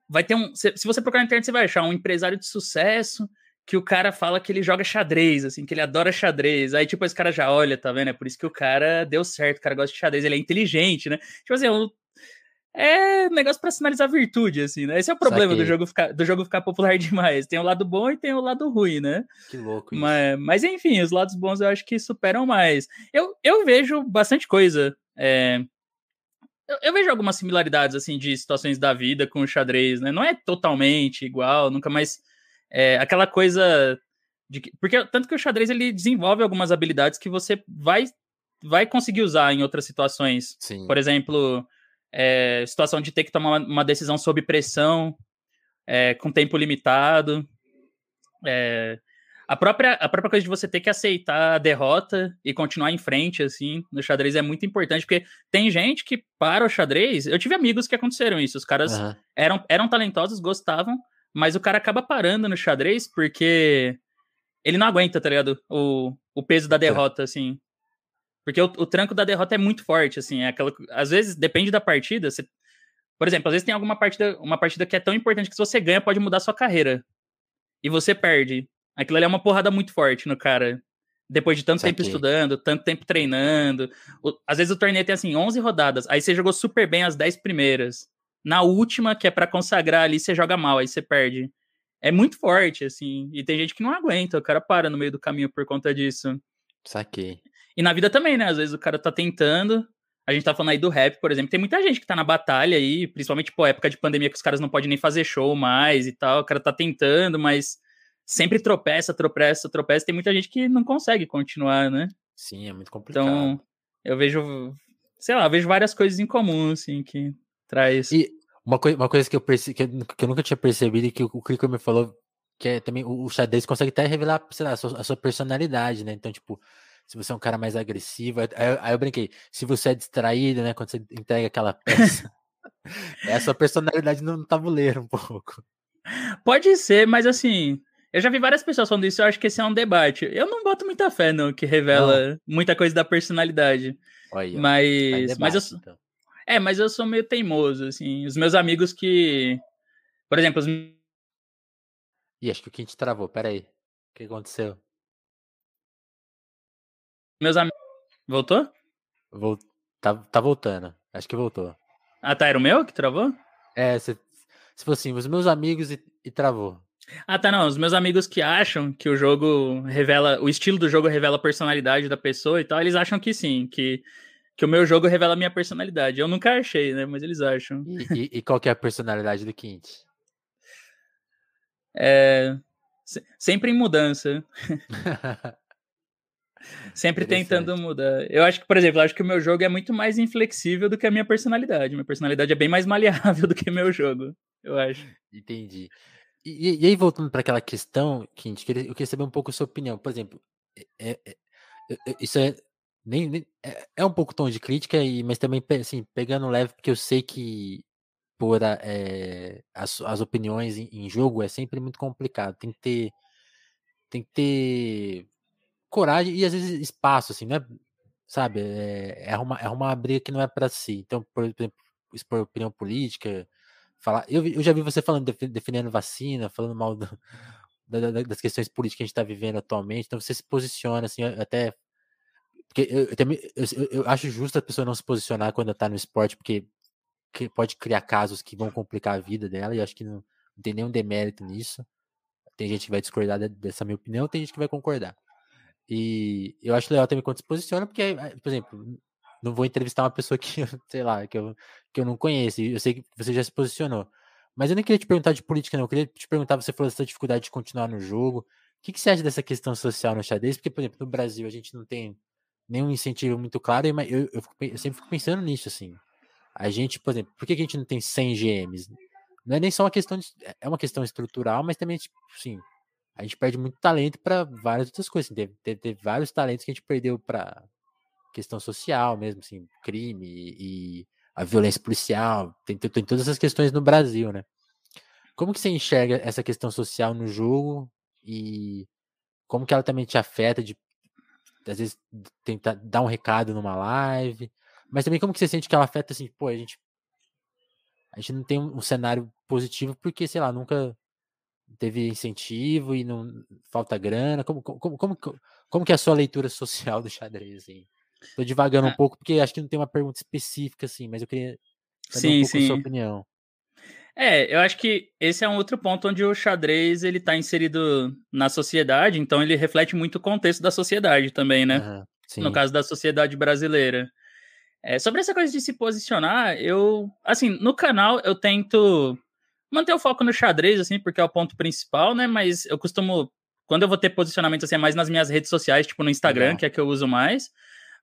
vai ter um. Se, se você procurar na internet, você vai achar um empresário de sucesso que o cara fala que ele joga xadrez, assim, que ele adora xadrez. Aí, tipo, esse cara já olha, tá vendo? É por isso que o cara deu certo, o cara gosta de xadrez, ele é inteligente, né? Tipo assim, é um negócio para sinalizar virtude, assim, né? Esse é o problema do jogo, ficar, do jogo ficar popular demais. Tem o lado bom e tem o lado ruim, né? Que louco. Mas, mas enfim, os lados bons eu acho que superam mais. Eu, eu vejo bastante coisa. É, eu, eu, vejo algumas similaridades, assim, de situações da vida com o xadrez, né? Não é totalmente igual, nunca mais é, aquela coisa de que, porque tanto que o xadrez ele desenvolve algumas habilidades que você vai vai conseguir usar em outras situações. Sim. Por exemplo, é, situação de ter que tomar uma decisão sob pressão, é, com tempo limitado. É, a, própria, a própria coisa de você ter que aceitar a derrota e continuar em frente, assim, no xadrez é muito importante, porque tem gente que para o xadrez. Eu tive amigos que aconteceram isso. Os caras uhum. eram, eram talentosos, gostavam, mas o cara acaba parando no xadrez porque ele não aguenta, tá ligado? O, o peso da derrota, assim. Porque o, o tranco da derrota é muito forte, assim. É aquela, às vezes, depende da partida. Você, por exemplo, às vezes tem alguma partida, uma partida que é tão importante que se você ganha, pode mudar sua carreira. E você perde. Aquilo ali é uma porrada muito forte no cara. Depois de tanto tempo estudando, tanto tempo treinando. O, às vezes o torneio tem, assim, 11 rodadas. Aí você jogou super bem as 10 primeiras na última, que é para consagrar ali, você joga mal, aí você perde. É muito forte, assim. E tem gente que não aguenta, o cara para no meio do caminho por conta disso. Saquei. E na vida também, né? Às vezes o cara tá tentando. A gente tá falando aí do rap, por exemplo. Tem muita gente que tá na batalha aí, principalmente, pô, época de pandemia que os caras não podem nem fazer show mais e tal. O cara tá tentando, mas sempre tropeça, tropeça, tropeça. Tem muita gente que não consegue continuar, né? Sim, é muito complicado. Então, eu vejo, sei lá, eu vejo várias coisas em comum, assim, que traz. E uma, coi uma coisa que eu, perce que, eu, que eu nunca tinha percebido e que o, Crico me falou, que é também o, o xadrez consegue até revelar, sei lá, a sua, a sua, personalidade, né? Então, tipo, se você é um cara mais agressivo, aí, aí eu brinquei, se você é distraído, né? Quando você entrega aquela peça, é a sua personalidade no tabuleiro um pouco. Pode ser, mas assim, eu já vi várias pessoas falando isso, eu acho que esse é um debate. Eu não boto muita fé, não, que revela não. muita coisa da personalidade. Olha, mas, debate, mas eu, então. É, mas eu sou meio teimoso, assim. Os meus amigos que. Por exemplo, os. Ih, acho que o Quinte travou, peraí. O que aconteceu? Meus amigos. Voltou? Vol... Tá, tá voltando. Acho que voltou. Ah, tá. Era o meu que travou? É, se, se fosse assim, os meus amigos e, e travou. Ah, tá, não. Os meus amigos que acham que o jogo revela. O estilo do jogo revela a personalidade da pessoa e tal, eles acham que sim, que que o meu jogo revela a minha personalidade. Eu nunca achei, né? Mas eles acham. E, e, e qual que é a personalidade do Quint? É, sempre em mudança. sempre tentando mudar. Eu acho que, por exemplo, acho que o meu jogo é muito mais inflexível do que a minha personalidade. Minha personalidade é bem mais maleável do que o meu jogo, eu acho. Entendi. E, e aí, voltando para aquela questão, Quint, eu queria saber um pouco a sua opinião. Por exemplo, é, é, é, isso é nem, nem é, é, um pouco tom de crítica, e, mas também assim, pegando leve, porque eu sei que por é, as, as opiniões em, em, jogo é sempre muito complicado. Tem que ter tem que ter coragem e às vezes espaço, assim, né? Sabe? É, é, uma, é uma briga que não é para si. Então, por exemplo, expor opinião política, falar. Eu, eu já vi você falando, defendendo vacina, falando mal do, da, da, das questões políticas que a gente está vivendo atualmente. Então, você se posiciona, assim, até porque eu, eu, também, eu, eu, acho justo a pessoa não se posicionar quando tá no esporte, porque pode criar casos que vão complicar a vida dela, e acho que não, não, tem nenhum demérito nisso. Tem gente que vai discordar dessa minha opinião, tem gente que vai concordar. E eu acho legal também quando se posiciona, porque, por exemplo, não vou entrevistar uma pessoa que, sei lá, que eu, que eu não conheço, eu sei que você já se posicionou. Mas eu nem queria te perguntar de política, não. Eu queria te perguntar, você falou dessa dificuldade de continuar no jogo. O que, que você acha dessa questão social no xadrez? Porque, por exemplo, no Brasil a gente não tem nenhum incentivo muito claro, mas eu, eu, eu, sempre fico pensando nisso, assim. A gente, por exemplo, por que a gente não tem 100 GMs? Não é nem só uma questão de, é uma questão estrutural, mas também, tipo, sim, a gente perde muito talento para várias outras coisas. Assim, teve, teve, teve, vários talentos que a gente perdeu para questão social mesmo, assim, crime e, e a violência policial, tem, tem, tem, todas essas questões no Brasil, né? Como que você enxerga essa questão social no jogo e como que ela também te afeta de às vezes tentar dar um recado numa live, mas também como que você sente que ela afeta assim, pô, a gente a gente não tem um, cenário positivo porque, sei lá, nunca teve incentivo e não falta grana. Como, como, como, como, que é a sua leitura social do xadrez? Assim? Tô devagando ah. um pouco porque acho que não tem uma pergunta específica assim, mas eu queria saber sim, um pouco sim. a sua opinião. É, eu acho que esse é um outro ponto onde o xadrez ele está inserido na sociedade, então ele reflete muito o contexto da sociedade também, né? Uhum, no caso da sociedade brasileira. É, sobre essa coisa de se posicionar, eu, assim, no canal eu tento manter o foco no xadrez, assim, porque é o ponto principal, né? Mas eu costumo, quando eu vou ter posicionamento, assim, é mais nas minhas redes sociais, tipo no Instagram, Legal. que é que eu uso mais.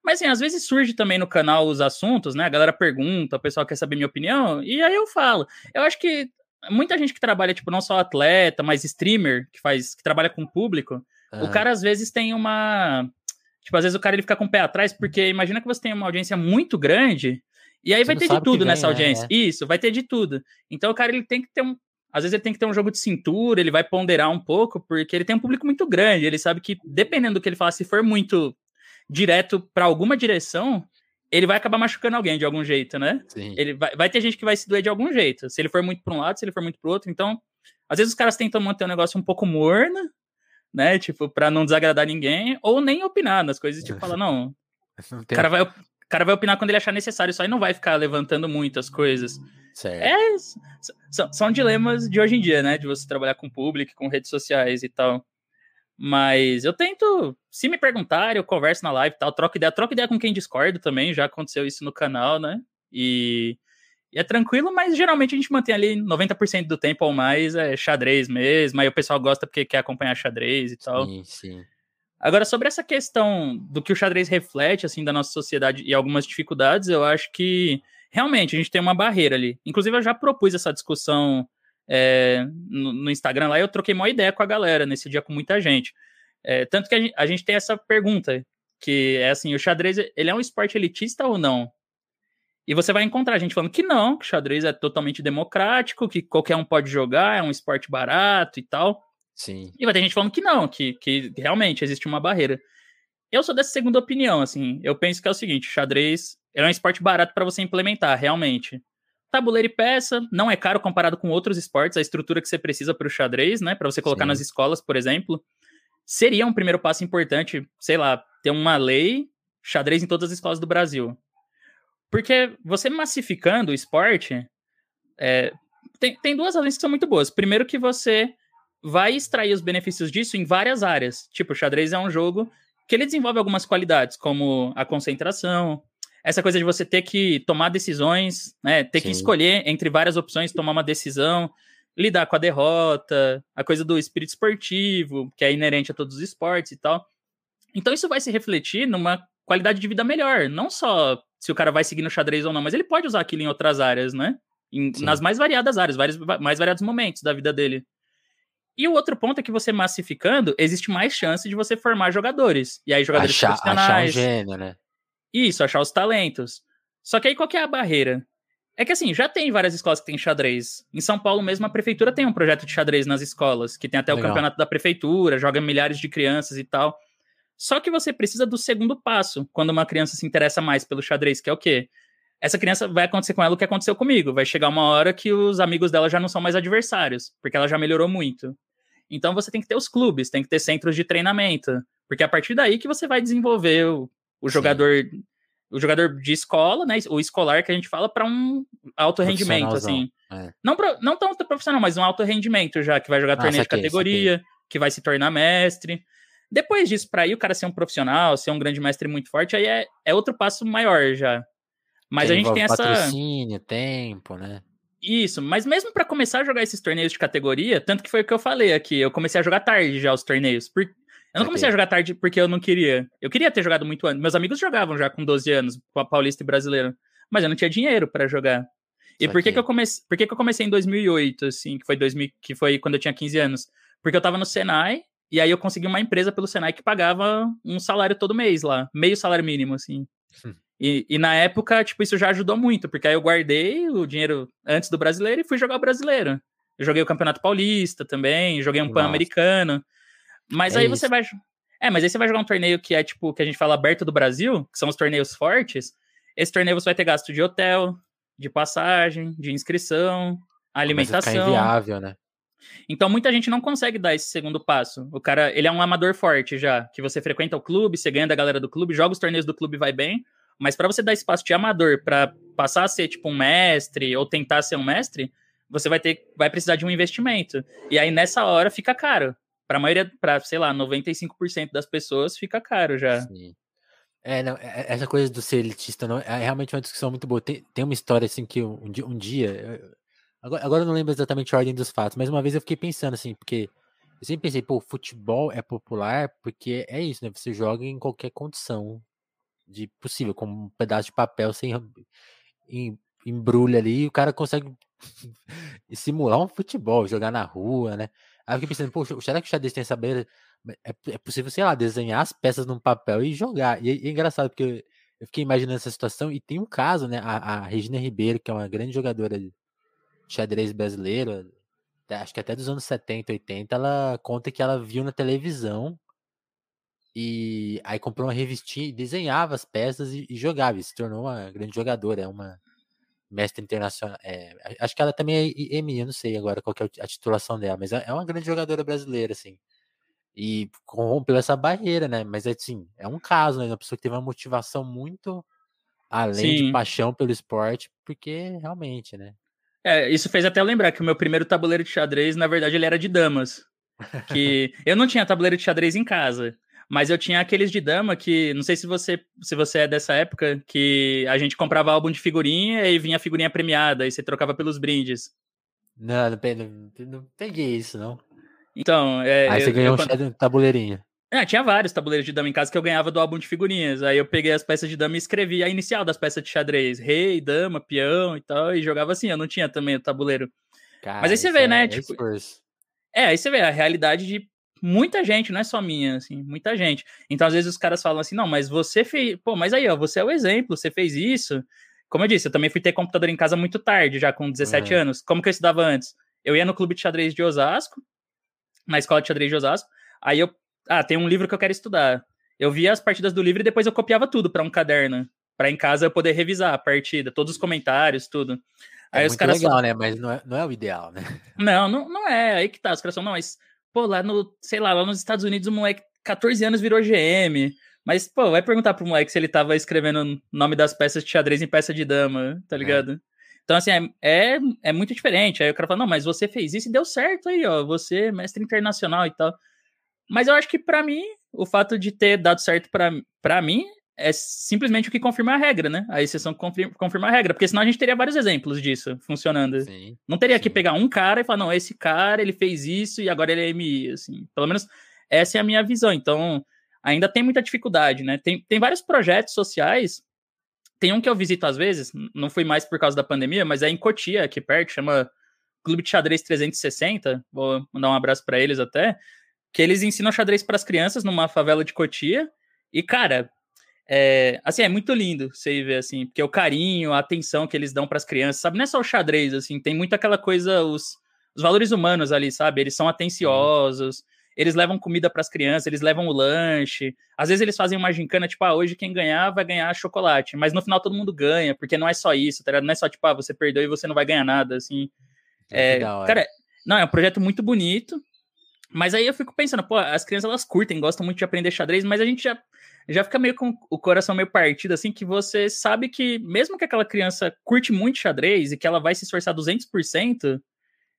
Mas, assim, às vezes surge também no canal os assuntos, né? A galera pergunta, o pessoal quer saber minha opinião, e aí eu falo. Eu acho que muita gente que trabalha, tipo, não só atleta, mas streamer, que faz, que trabalha com público, o cara às vezes tem uma. Tipo, às vezes o cara ele fica com o pé atrás, porque imagina que você tem uma audiência muito grande, e aí você vai ter de tudo vem, nessa audiência. É. Isso, vai ter de tudo. Então o cara ele tem que ter um. Às vezes ele tem que ter um jogo de cintura, ele vai ponderar um pouco, porque ele tem um público muito grande. Ele sabe que, dependendo do que ele fala, se for muito direto para alguma direção, ele vai acabar machucando alguém de algum jeito, né? Sim. Ele vai, vai ter gente que vai se doer de algum jeito. Se ele for muito para um lado, se ele for muito para outro. Então, às vezes os caras tentam manter um negócio um pouco morno, né? Tipo, para não desagradar ninguém, ou nem opinar nas coisas, tipo, fala, não. O cara, vai, o cara vai opinar quando ele achar necessário, só e não vai ficar levantando muitas coisas. Certo. É, são, são dilemas de hoje em dia, né? De você trabalhar com público, com redes sociais e tal. Mas eu tento, se me perguntarem, eu converso na live e tal, troco ideia, troco ideia com quem discorda também, já aconteceu isso no canal, né? E, e é tranquilo, mas geralmente a gente mantém ali 90% do tempo ou mais é xadrez mesmo, aí o pessoal gosta porque quer acompanhar xadrez e tal. Sim, sim. Agora, sobre essa questão do que o xadrez reflete, assim, da nossa sociedade e algumas dificuldades, eu acho que realmente a gente tem uma barreira ali. Inclusive, eu já propus essa discussão é, no, no, Instagram lá, eu troquei uma ideia com a galera nesse dia com muita gente. É, tanto que a gente, a gente, tem essa pergunta, que é assim, o xadrez, ele é um esporte elitista ou não? E você vai encontrar gente falando que não, que o xadrez é totalmente democrático, que qualquer um pode jogar, é um esporte barato e tal. Sim. E vai ter gente falando que não, que, que realmente existe uma barreira. Eu sou dessa segunda opinião, assim. Eu penso que é o seguinte, xadrez é um esporte barato para você implementar, realmente. Tabuleiro e peça, não é caro comparado com outros esportes, a estrutura que você precisa para o xadrez, né? Para você colocar Sim. nas escolas, por exemplo. Seria um primeiro passo importante, sei lá, ter uma lei xadrez em todas as escolas do Brasil. Porque você massificando o esporte, é, tem, tem duas razões que são muito boas. Primeiro que você vai extrair os benefícios disso em várias áreas. Tipo, o xadrez é um jogo que ele desenvolve algumas qualidades, como a concentração, essa coisa de você ter que tomar decisões, né? Ter Sim. que escolher entre várias opções, tomar uma decisão, lidar com a derrota, a coisa do espírito esportivo, que é inerente a todos os esportes e tal. Então isso vai se refletir numa qualidade de vida melhor, não só se o cara vai seguir no xadrez ou não, mas ele pode usar aquilo em outras áreas, né? Em, nas mais variadas áreas, vários, mais variados momentos da vida dele. E o outro ponto é que você massificando, existe mais chance de você formar jogadores. E aí, jogadores achar, profissionais. Achar um gênio, né? Isso, achar os talentos. Só que aí qual que é a barreira? É que assim, já tem várias escolas que têm xadrez. Em São Paulo mesmo, a prefeitura tem um projeto de xadrez nas escolas, que tem até Legal. o campeonato da prefeitura, joga milhares de crianças e tal. Só que você precisa do segundo passo, quando uma criança se interessa mais pelo xadrez, que é o quê? Essa criança vai acontecer com ela o que aconteceu comigo. Vai chegar uma hora que os amigos dela já não são mais adversários, porque ela já melhorou muito. Então você tem que ter os clubes, tem que ter centros de treinamento, porque é a partir daí que você vai desenvolver o, o jogador o jogador de escola, né, o escolar que a gente fala para um alto rendimento assim. É. Não não tão profissional, mas um alto rendimento já que vai jogar ah, torneio de categoria, que vai se tornar mestre. Depois disso, para aí o cara ser um profissional, ser um grande mestre muito forte, aí é, é outro passo maior já. Mas que a gente tem essa patrocínio, tempo, né? Isso, mas mesmo para começar a jogar esses torneios de categoria, tanto que foi o que eu falei aqui, eu comecei a jogar tarde já os torneios, por, eu não comecei a jogar tarde porque eu não queria. Eu queria ter jogado muito antes. Meus amigos jogavam já com 12 anos, paulista e brasileiro. Mas eu não tinha dinheiro para jogar. E por que, que eu comecei, por que, que eu comecei em 2008, assim, que foi 2000, que foi quando eu tinha 15 anos? Porque eu tava no Senai e aí eu consegui uma empresa pelo Senai que pagava um salário todo mês lá, meio salário mínimo assim. E, e, na época, tipo, isso já ajudou muito, porque aí eu guardei o dinheiro antes do brasileiro e fui jogar o brasileiro. Eu joguei o Campeonato Paulista também, joguei um Pan-Americano. Mas é aí isso. você vai. É, mas aí você vai jogar um torneio que é tipo, que a gente fala aberto do Brasil, que são os torneios fortes. Esse torneio você vai ter gasto de hotel, de passagem, de inscrição, alimentação. A inviável, né? Então muita gente não consegue dar esse segundo passo. O cara, ele é um amador forte já, que você frequenta o clube, você ganha da galera do clube, joga os torneios do clube vai bem, mas para você dar esse passo de amador para passar a ser tipo um mestre ou tentar ser um mestre, você vai ter vai precisar de um investimento. E aí nessa hora fica caro. Para a maioria, para sei lá, 95% das pessoas fica caro já. Sim. É, não, é, essa coisa do ser elitista não, é realmente uma discussão muito boa. Tem, tem uma história assim que um, um dia Agora, agora eu não lembro exatamente a ordem dos fatos, mas uma vez eu fiquei pensando assim, porque eu sempre pensei, pô, futebol é popular porque é isso, né? Você joga em qualquer condição de possível, como um pedaço de papel sem em, embrulha ali e o cara consegue simular um futebol, jogar na rua, né? Aí eu fiquei pensando, poxa, será que o xadrez tem essa beira? É, é possível, sei lá, desenhar as peças num papel e jogar. E é, é engraçado, porque eu fiquei imaginando essa situação e tem um caso, né? A, a Regina Ribeiro, que é uma grande jogadora xadrez brasileiro, acho que até dos anos 70, 80, ela conta que ela viu na televisão e aí comprou uma revistinha e desenhava as peças e, e jogava, e se tornou uma grande jogadora, é uma mestre internacional. É, acho que ela também é IMI, eu não sei agora qual é a titulação dela, mas é, é uma grande jogadora brasileira, assim. E rompeu essa barreira, né? Mas assim, é um caso, né? Uma pessoa que teve uma motivação muito além Sim. de paixão pelo esporte, porque realmente, né? É, isso fez até lembrar que o meu primeiro tabuleiro de xadrez, na verdade, ele era de damas. Que eu não tinha tabuleiro de xadrez em casa, mas eu tinha aqueles de dama que, não sei se você, se você é dessa época, que a gente comprava álbum de figurinha e vinha a figurinha premiada e você trocava pelos brindes. Não, não, não peguei isso, não. Então, é. Aí você ganhou eu, um tabuleirinho. É, tinha vários tabuleiros de dama em casa que eu ganhava do álbum de figurinhas. Aí eu peguei as peças de dama e escrevi a inicial das peças de xadrez. Rei, dama, peão e tal. E jogava assim. Eu não tinha também o tabuleiro. Cara, Mas aí você vê, né? É tipo, é, aí você vê a realidade de muita gente, não é só minha, assim, muita gente. Então, às vezes, os caras falam assim, não, mas você fez. Pô, mas aí, ó, você é o exemplo, você fez isso. Como eu disse, eu também fui ter computador em casa muito tarde, já com 17 uhum. anos. Como que eu estudava antes? Eu ia no clube de xadrez de Osasco, na escola de xadrez de Osasco. Aí eu ah, tem um livro que eu quero estudar. Eu via as partidas do livro e depois eu copiava tudo para um caderno, para em casa eu poder revisar a partida, todos os comentários, tudo. É Aí é os caras legal, só... né? Mas não é, não é o ideal, né? Não, não, não é. Aí que tá. Os caras falam, não, mas, pô, lá no, sei lá, lá nos Estados Unidos o moleque 14 anos virou GM. Mas, pô, vai perguntar pro moleque se ele tava escrevendo o nome das peças de xadrez em peça de dama, tá é. ligado? É. Então, assim, é, é, é, muito diferente. Aí o cara fala, não, mas você fez isso e deu certo aí, ó. Você é mestre internacional e tal. Mas eu acho que para mim, o fato de ter dado certo para mim é simplesmente o que confirma a regra, né? A exceção confirma, confirma a regra, porque senão a gente teria vários exemplos disso funcionando. Sim, não teria sim. que pegar um cara e falar, não, esse cara, ele fez isso e agora ele é MI, assim. Pelo menos essa é a minha visão. Então, ainda tem muita dificuldade, né? Tem, tem vários projetos sociais. Tem um que eu visito às vezes, não fui mais por causa da pandemia, mas é em Cotia, aqui perto, chama Clube de Xadrez 360. Vou mandar um abraço para eles até que eles ensinam xadrez para as crianças numa favela de Cotia. E, cara, é, assim, é muito lindo você ver, assim, porque o carinho, a atenção que eles dão para as crianças, sabe? Não é só o xadrez, assim, tem muito aquela coisa, os, os valores humanos ali, sabe? Eles são atenciosos, eles levam comida para as crianças, eles levam o lanche. Às vezes eles fazem uma gincana, tipo, ah, hoje quem ganhar vai ganhar chocolate. Mas no final todo mundo ganha, porque não é só isso, tá Não é só, tipo, ah, você perdeu e você não vai ganhar nada, assim. É, legal, é. cara, não, é um projeto muito bonito. Mas aí eu fico pensando, pô, as crianças elas curtem, gostam muito de aprender xadrez, mas a gente já, já fica meio com o coração meio partido, assim, que você sabe que mesmo que aquela criança curte muito xadrez e que ela vai se esforçar 200%,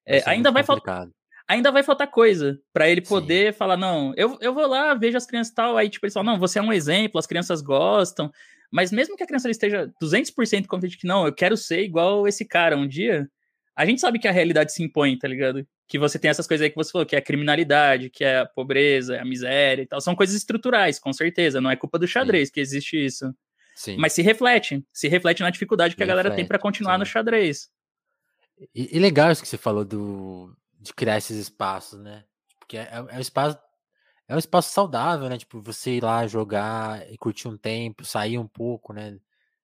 é, ainda vai faltar ainda vai faltar coisa para ele poder Sim. falar, não, eu, eu vou lá, vejo as crianças tal, aí tipo, eles falam, não, você é um exemplo, as crianças gostam, mas mesmo que a criança esteja 200% confiante que não, eu quero ser igual esse cara um dia, a gente sabe que a realidade se impõe, tá ligado? Que você tem essas coisas aí que você falou, que é a criminalidade, que é a pobreza, a miséria e tal. São coisas estruturais, com certeza. Não é culpa do xadrez sim. que existe isso. Sim. Mas se reflete. Se reflete na dificuldade que a galera tem para continuar sim. no xadrez. E, e, legal isso que você falou do, de criar esses espaços, né? Porque é, é um espaço. É um espaço saudável, né? Tipo, você ir lá jogar e curtir um tempo, sair um pouco, né?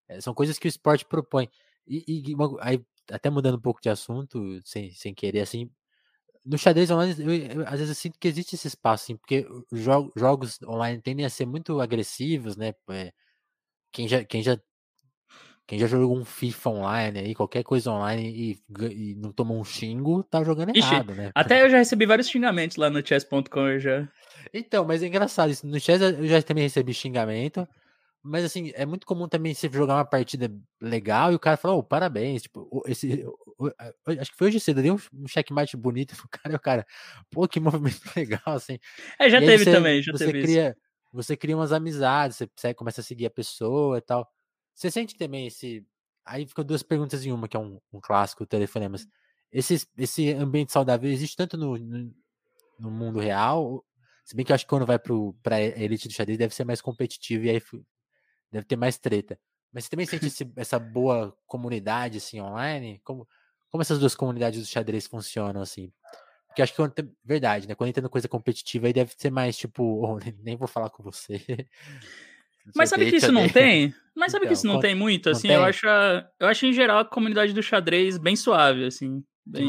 É, são coisas que o esporte propõe. E, e aí, até mudando um pouco de assunto, sem, sem querer, assim, no xadrez online, eu, eu, às vezes eu sinto que existe esse espaço, assim, porque jo jogos online tendem a ser muito agressivos, né? É, quem, já, quem já quem já jogou um FIFA online aí, qualquer coisa online e, e não tomou um xingo, tá jogando Ixi, errado, né? Até eu já recebi vários xingamentos lá no chess.com já. Então, mas é engraçado isso. No chess eu já também recebi xingamento. Mas assim, é muito comum também você jogar uma partida legal e o cara fala, oh, parabéns, tipo, esse, acho que foi hoje cedo, deu um checkmate bonito pro cara e o cara, pô, que movimento legal, assim. É, já teve você, também, já você teve cria, isso. Você cria umas amizades, você, você começa a seguir a pessoa e tal. Você sente também esse. Aí ficam duas perguntas em uma, que é um, um clássico, telefonemas. Esse, esse ambiente saudável existe tanto no, no, no mundo real, se bem que eu acho que quando vai para a elite do xadrez deve ser mais competitivo e aí deve ter mais treta. Mas você também sente esse, essa boa comunidade assim online? Como, como essas duas comunidades do xadrez funcionam assim? Porque acho que tem, verdade, né? Quando entra coisa competitiva aí deve ser mais tipo, oh, nem vou falar com você. Mas sabe que isso não tem? Mas sabe então, que isso não tem muito, assim, eu acho, eu acho em geral a comunidade do xadrez bem suave, assim, bem,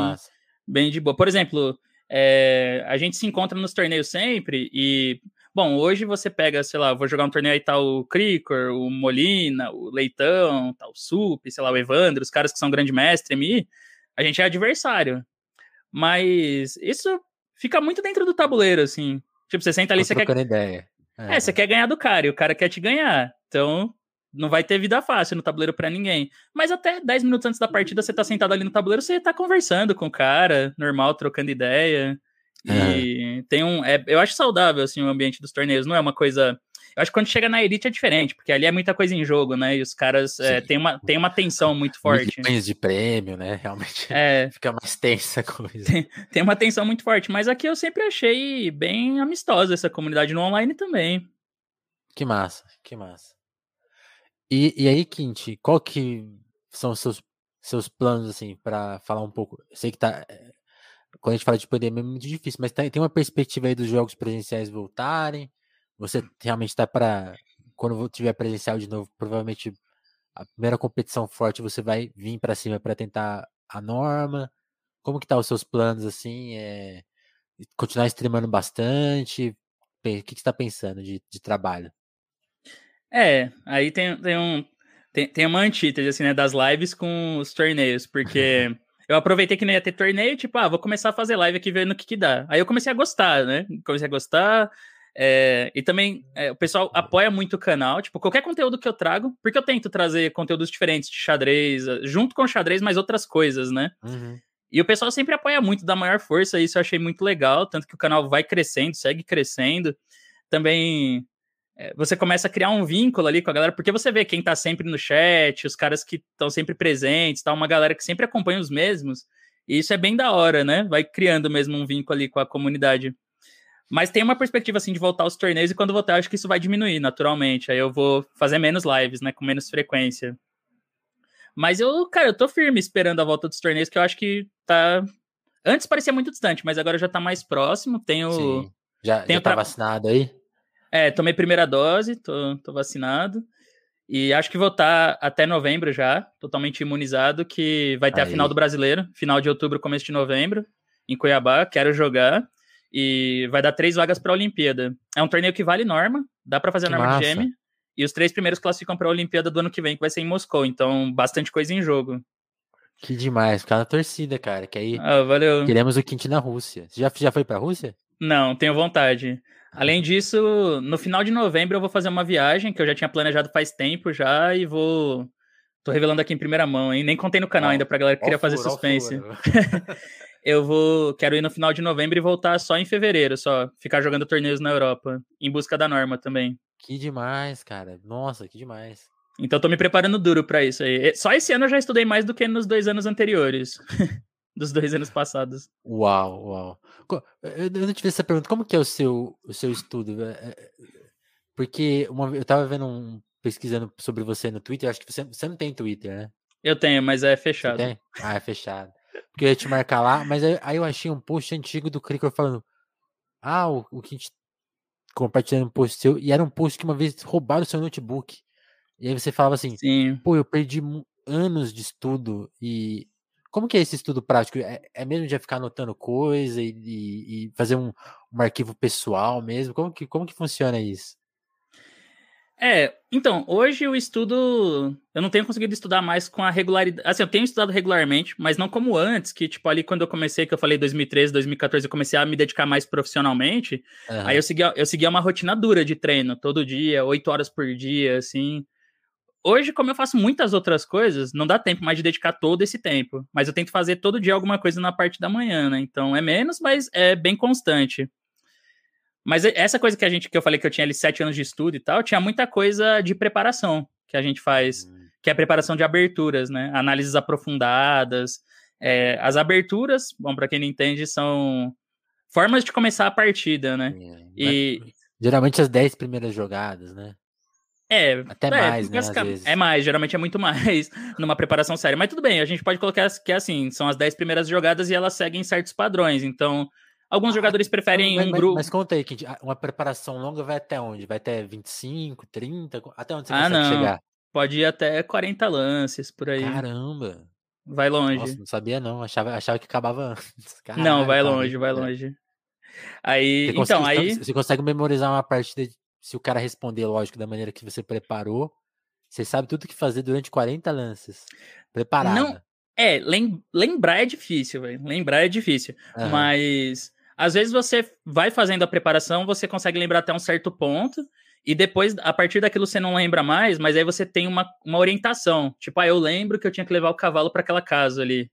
bem de boa. Por exemplo, é, a gente se encontra nos torneios sempre e Bom, hoje você pega, sei lá, vou jogar um torneio aí, tá o Cricor, o Molina, o Leitão, tá o Sup, sei lá, o Evandro, os caras que são grande mestre, MI, a gente é adversário. Mas isso fica muito dentro do tabuleiro, assim. Tipo, você senta ali, você quer. Ideia. É. é, você quer ganhar do cara e o cara quer te ganhar. Então, não vai ter vida fácil no tabuleiro para ninguém. Mas até 10 minutos antes da partida, você tá sentado ali no tabuleiro, você tá conversando com o cara, normal, trocando ideia. E tem um. É, eu acho saudável, assim, o ambiente dos torneios. Não é uma coisa. Eu acho que quando chega na Elite é diferente, porque ali é muita coisa em jogo, né? E os caras é, tem, uma, tem uma tensão muito forte. Milhões de prêmio, né? Realmente é, fica mais tensa a coisa. Tem, tem uma tensão muito forte, mas aqui eu sempre achei bem amistosa essa comunidade no online também. Que massa, que massa. E, e aí, Quinti, qual que são os seus, seus planos, assim, para falar um pouco? Eu sei que tá quando a gente fala de pandemia é muito difícil, mas tem uma perspectiva aí dos jogos presenciais voltarem. Você realmente está para quando tiver presencial de novo, provavelmente a primeira competição forte você vai vir para cima para tentar a norma. Como que tá os seus planos assim? É, continuar streamando bastante? O que, que você está pensando de, de trabalho? É, aí tem, tem um tem, tem uma antítese assim, né, das lives com os torneios, porque eu aproveitei que não ia ter torneio, tipo, ah, vou começar a fazer live aqui vendo o que que dá. Aí eu comecei a gostar, né? Comecei a gostar. É, e também é, o pessoal apoia muito o canal, tipo, qualquer conteúdo que eu trago, porque eu tento trazer conteúdos diferentes de xadrez, eh, junto com xadrez, mas outras coisas, né? Uhum. E o pessoal sempre apoia muito, dá maior força, isso eu achei muito legal, tanto que o canal vai crescendo, segue crescendo. Também você começa a criar um vínculo ali com a galera, porque você vê quem tá sempre no chat, os caras que estão sempre presentes, tá uma galera que sempre acompanha os mesmos, e isso é bem da hora, né? Vai criando mesmo um vínculo ali com a comunidade. Mas tem uma perspectiva assim de voltar aos torneios e quando voltar, acho que isso vai diminuir naturalmente. Aí eu vou fazer menos lives, né, com menos frequência. Mas eu, cara, eu tô firme esperando a volta dos torneios, que eu acho que tá Antes parecia muito distante, mas agora já tá mais próximo. Tenho Sim. Já, tenho já tá tra... vacinado aí? É, tomei primeira dose, tô, tô vacinado. E acho que vou estar tá até novembro já, totalmente imunizado, que vai ter Aí. a final do brasileiro, final de outubro, começo de novembro, em Cuiabá. Quero jogar. E vai dar três vagas para a Olimpíada. É um torneio que vale norma, dá para fazer a norma massa. de gêmeo. E os três primeiros classificam para a Olimpíada do ano que vem, que vai ser em Moscou. Então, bastante coisa em jogo. Que demais, ficar na torcida, cara. Que aí ah, valeu. queremos o Quinte na Rússia. Você já, já foi pra Rússia? Não, tenho vontade. Além disso, no final de novembro eu vou fazer uma viagem que eu já tinha planejado faz tempo já e vou. Tô revelando aqui em primeira mão, hein? Nem contei no canal ainda pra galera que queria fazer suspense. eu vou. Quero ir no final de novembro e voltar só em fevereiro, só. Ficar jogando torneios na Europa. Em busca da norma também. Que demais, cara. Nossa, que demais. Então tô me preparando duro para isso aí. Só esse ano eu já estudei mais do que nos dois anos anteriores. dos dois anos passados. Uau, uau. Eu não tive essa pergunta. Como que é o seu, o seu estudo? É, é, porque uma, eu tava vendo um pesquisando sobre você no Twitter. Acho que você, você não tem Twitter, né? Eu tenho, mas é fechado. Você tem? Ah, é fechado. Porque eu ia te marcar lá, mas aí, aí eu achei um post antigo do Cricker falando: Ah, o, o que a gente compartilhando um post seu, e era um post que uma vez roubaram o seu notebook. E aí você falava assim: Sim. Pô, eu perdi anos de estudo e como que é esse estudo prático? É, é mesmo de ficar anotando coisa e, e, e fazer um, um, arquivo pessoal mesmo? Como que, como que funciona isso? É, então, hoje eu estudo. Eu não tenho conseguido estudar mais com a regularidade. Assim, eu tenho estudado regularmente, mas não como antes, que, tipo, ali quando eu comecei, que eu falei 2013, 2014, eu comecei a me dedicar mais profissionalmente. Uhum. Aí eu seguia, eu seguia uma rotina dura de treino, todo dia, oito horas por dia, assim. Hoje, como eu faço muitas outras coisas, não dá tempo mais de dedicar todo esse tempo. Mas eu tento fazer todo dia alguma coisa na parte da manhã, né? Então é menos, mas é bem constante. Mas essa coisa que a gente que eu falei que eu tinha ali sete anos de estudo e tal, tinha muita coisa de preparação que a gente faz, uhum. que é a preparação de aberturas, né? Análises aprofundadas. É, as aberturas, bom, para quem não entende, são formas de começar a partida, né? É, e geralmente as dez primeiras jogadas, né? É, até é, mais, né? É mais, geralmente é muito mais numa preparação séria. Mas tudo bem, a gente pode colocar que é assim, são as 10 primeiras jogadas e elas seguem certos padrões. Então, alguns ah, jogadores preferem mas, um grupo. Mas, conta aí, uma preparação longa vai até onde? Vai até 25, 30? Até onde você ah, consegue não. chegar? Pode ir até 40 lances por aí. Caramba! Vai longe. Nossa, não sabia não, achava, achava que acabava antes. Caralho, não, vai longe, vai longe. Aí, você então, consegue, aí... Você consegue memorizar uma partida se o cara responder, lógico, da maneira que você preparou, você sabe tudo o que fazer durante 40 lances. Preparado. Não, é, lem lembrar é difícil, velho. Lembrar é difícil. Uhum. Mas às vezes você vai fazendo a preparação, você consegue lembrar até um certo ponto, e depois, a partir daquilo, você não lembra mais, mas aí você tem uma, uma orientação. Tipo, ah, eu lembro que eu tinha que levar o cavalo para aquela casa ali.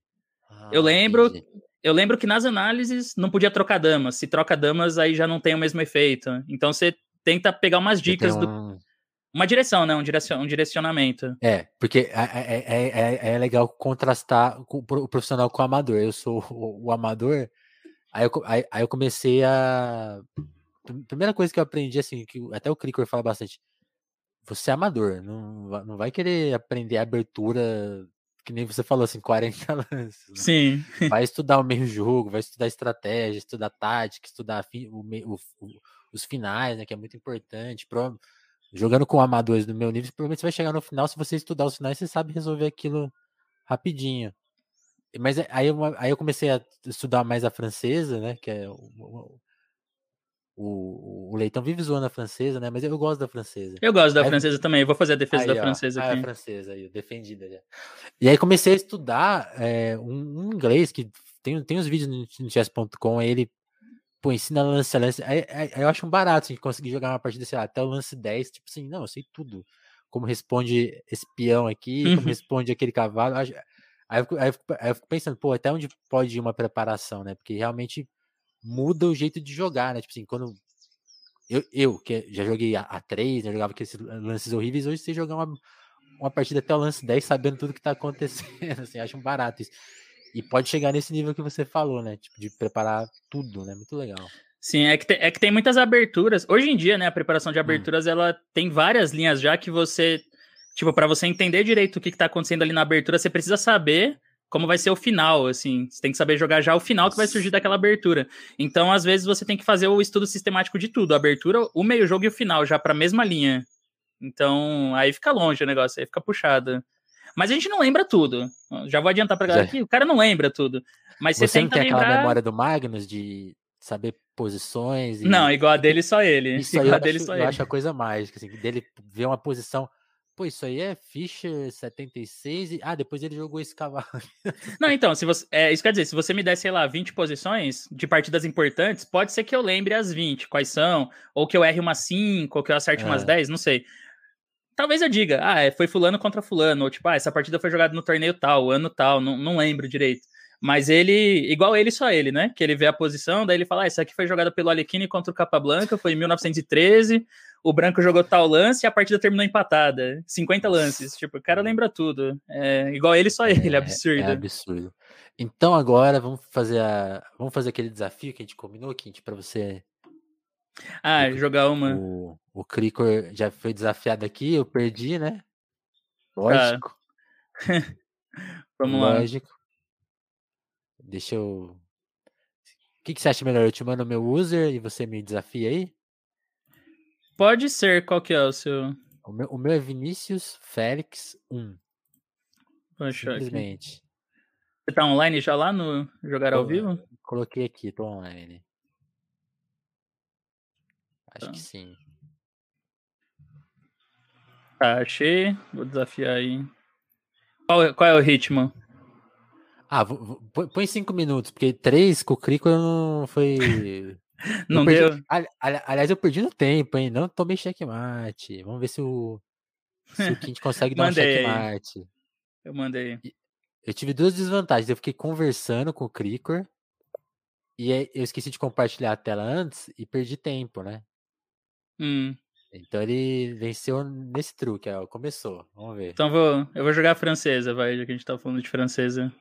Ah, eu lembro. Entendi. Eu lembro que nas análises não podia trocar damas. Se troca damas, aí já não tem o mesmo efeito. Então você tenta pegar umas dicas um... do. Uma direção, né? Um, direcion... um direcionamento. É, porque é, é, é, é legal contrastar o profissional com o amador. Eu sou o, o amador, aí eu, aí, aí eu comecei a. Primeira coisa que eu aprendi, assim, que até o Cricor fala bastante. Você é amador, não, não vai querer aprender a abertura que nem você falou assim, 40 lances. Né? Sim. Vai estudar o meio jogo, vai estudar estratégia, estudar tática, estudar o, o, os finais, né? Que é muito importante. Pro, jogando com amadores do meu nível, provavelmente você vai chegar no final. Se você estudar os finais, você sabe resolver aquilo rapidinho. Mas é, aí eu, aí eu comecei a estudar mais a francesa, né? Que é o, o, o Leitão vive zoando a francesa, né? Mas eu gosto da francesa. Eu gosto da aí, francesa também. Eu vou fazer a defesa aí, da ó, francesa aqui. Ah, a francesa aí, defendida já. E aí comecei a estudar é, um, um, inglês que tem, tem uns vídeos no, no chess.com, ele pô, ensina lance a lance. Aí, aí, aí, eu acho um barato assim, conseguir jogar uma partida, sei lá, até o lance 10, tipo assim, não, eu sei tudo. Como responde esse peão aqui, uhum. como responde aquele cavalo. Aí eu, aí, eu fico, aí eu fico pensando, pô, até onde pode ir uma preparação, né? Porque realmente muda o jeito de jogar, né? Tipo assim, quando. Eu, eu que já joguei a, a 3, né, jogava aqueles lances horríveis, hoje você jogar uma, uma partida até o lance 10 sabendo tudo que tá acontecendo, assim, acho um barato isso. E pode chegar nesse nível que você falou, né? Tipo, de preparar tudo, né? Muito legal. Sim, é que, tem, é que tem muitas aberturas. Hoje em dia, né, a preparação de hum. aberturas, hum. ela tem várias linhas já que você. Tipo, para você entender direito o que, que tá acontecendo ali na abertura, você precisa saber como vai ser o final, assim. Você tem que saber jogar já o final que vai surgir daquela abertura. Então, às vezes, você tem que fazer o estudo sistemático de tudo. A abertura, o meio jogo e o final, já pra mesma linha. Então, aí fica longe o negócio, aí fica puxado. Mas a gente não lembra tudo. Já vou adiantar pra galera aqui, o cara não lembra tudo. Mas você, você não tem lembrar... aquela memória do Magnus de saber posições? E... Não, igual a dele, só ele. Isso igual aí eu, dele, acho, só eu ele. acho a coisa mágica, assim, dele ver uma posição. Pô, isso aí é Fischer 76 e. Ah, depois ele jogou esse cavalo. Não, então, se você. É, isso quer dizer, se você me der, sei lá, 20 posições de partidas importantes, pode ser que eu lembre as 20, quais são, ou que eu erre umas 5, ou que eu acerte é. umas 10, não sei. Talvez eu diga, ah, é, foi fulano contra fulano, ou tipo, ah, essa partida foi jogada no torneio tal, ano tal, não, não lembro direito. Mas ele, igual ele, só ele, né? Que ele vê a posição, daí ele fala, ah, essa aqui foi jogada pelo Alekhine contra o Capablanca, foi em 1913, o branco jogou tal lance e a partida terminou empatada. 50 lances, tipo, o cara lembra tudo. É, igual ele, só ele, é, absurdo. É absurdo. Então agora vamos fazer a, vamos fazer aquele desafio que a gente combinou, Kint, para você ah, o, jogar uma. O, o Cricor já foi desafiado aqui, eu perdi, né? Lógico. Ah. Vamos Lógico. lá. Lógico. Deixa eu. O que, que você acha melhor? Eu te mando o meu user e você me desafia aí? Pode ser. Qual que é o seu? O meu, o meu é Vinícius Félix 1. Poxa, Simplesmente. Aqui. Você tá online já lá no Jogar ao Vivo? Coloquei aqui, tô online. Acho tá. que sim. Tá, achei. Vou desafiar aí. Qual, é, qual é o ritmo? Ah, põe cinco minutos, porque três com o Crico não foi. não perdi... deu. Aliás, eu perdi no tempo, hein? Não tomei checkmate. Vamos ver se o. Se o Quint consegue dar um checkmate. Eu mandei. Eu tive duas desvantagens. Eu fiquei conversando com o Cricor. E eu esqueci de compartilhar a tela antes e perdi tempo, né? Hum. Então ele venceu nesse truque, ó, começou. Vamos ver. Então vou, eu vou jogar a francesa, vai, já que a gente tá falando de francesa.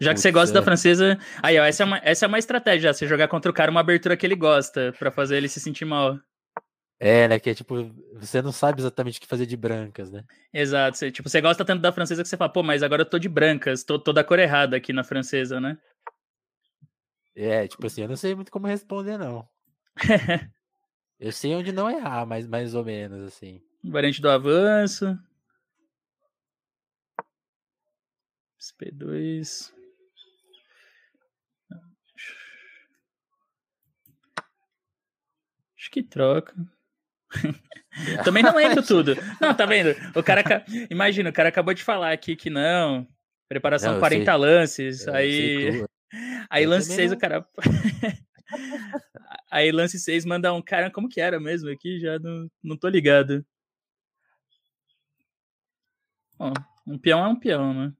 Já que você gosta da francesa. Aí, ó, essa é, uma, essa é uma estratégia, você jogar contra o cara uma abertura que ele gosta, para fazer ele se sentir mal. É, né? Que é tipo, você não sabe exatamente o que fazer de brancas, né? Exato. Você, tipo, você gosta tanto da francesa que você fala, pô, mas agora eu tô de brancas, tô, tô da cor errada aqui na francesa, né? É, tipo assim, eu não sei muito como responder, não. eu sei onde não errar, mas mais ou menos, assim. Variante do avanço. SP2. Acho que troca. Também não lembro tudo. Não, tá vendo? O cara. Imagina, o cara acabou de falar aqui que não. Preparação não, 40 sei. lances. Eu aí. Aí eu lance 6 não... o cara. aí lance 6 manda um cara. Como que era mesmo aqui? Já não, não tô ligado. Bom, um peão é um peão, né?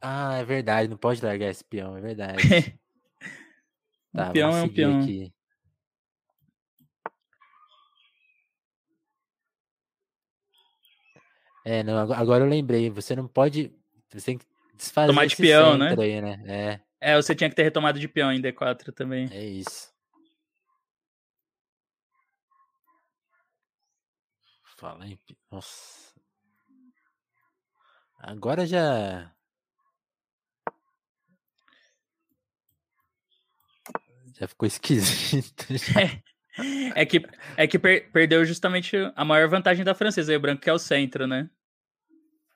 Ah, é verdade. Não pode largar esse peão, é verdade. um tá, peão é um peão. Aqui. É, não, agora eu lembrei. Você não pode. Você tem que desfazer Tomar de peão, né? Aí, né? É. é, você tinha que ter retomado de peão em D4 também. É isso. Fala em. Nossa. Agora já. Já ficou esquisito. É. É que, é que per, perdeu justamente a maior vantagem da francesa, aí o branco que é o centro, né?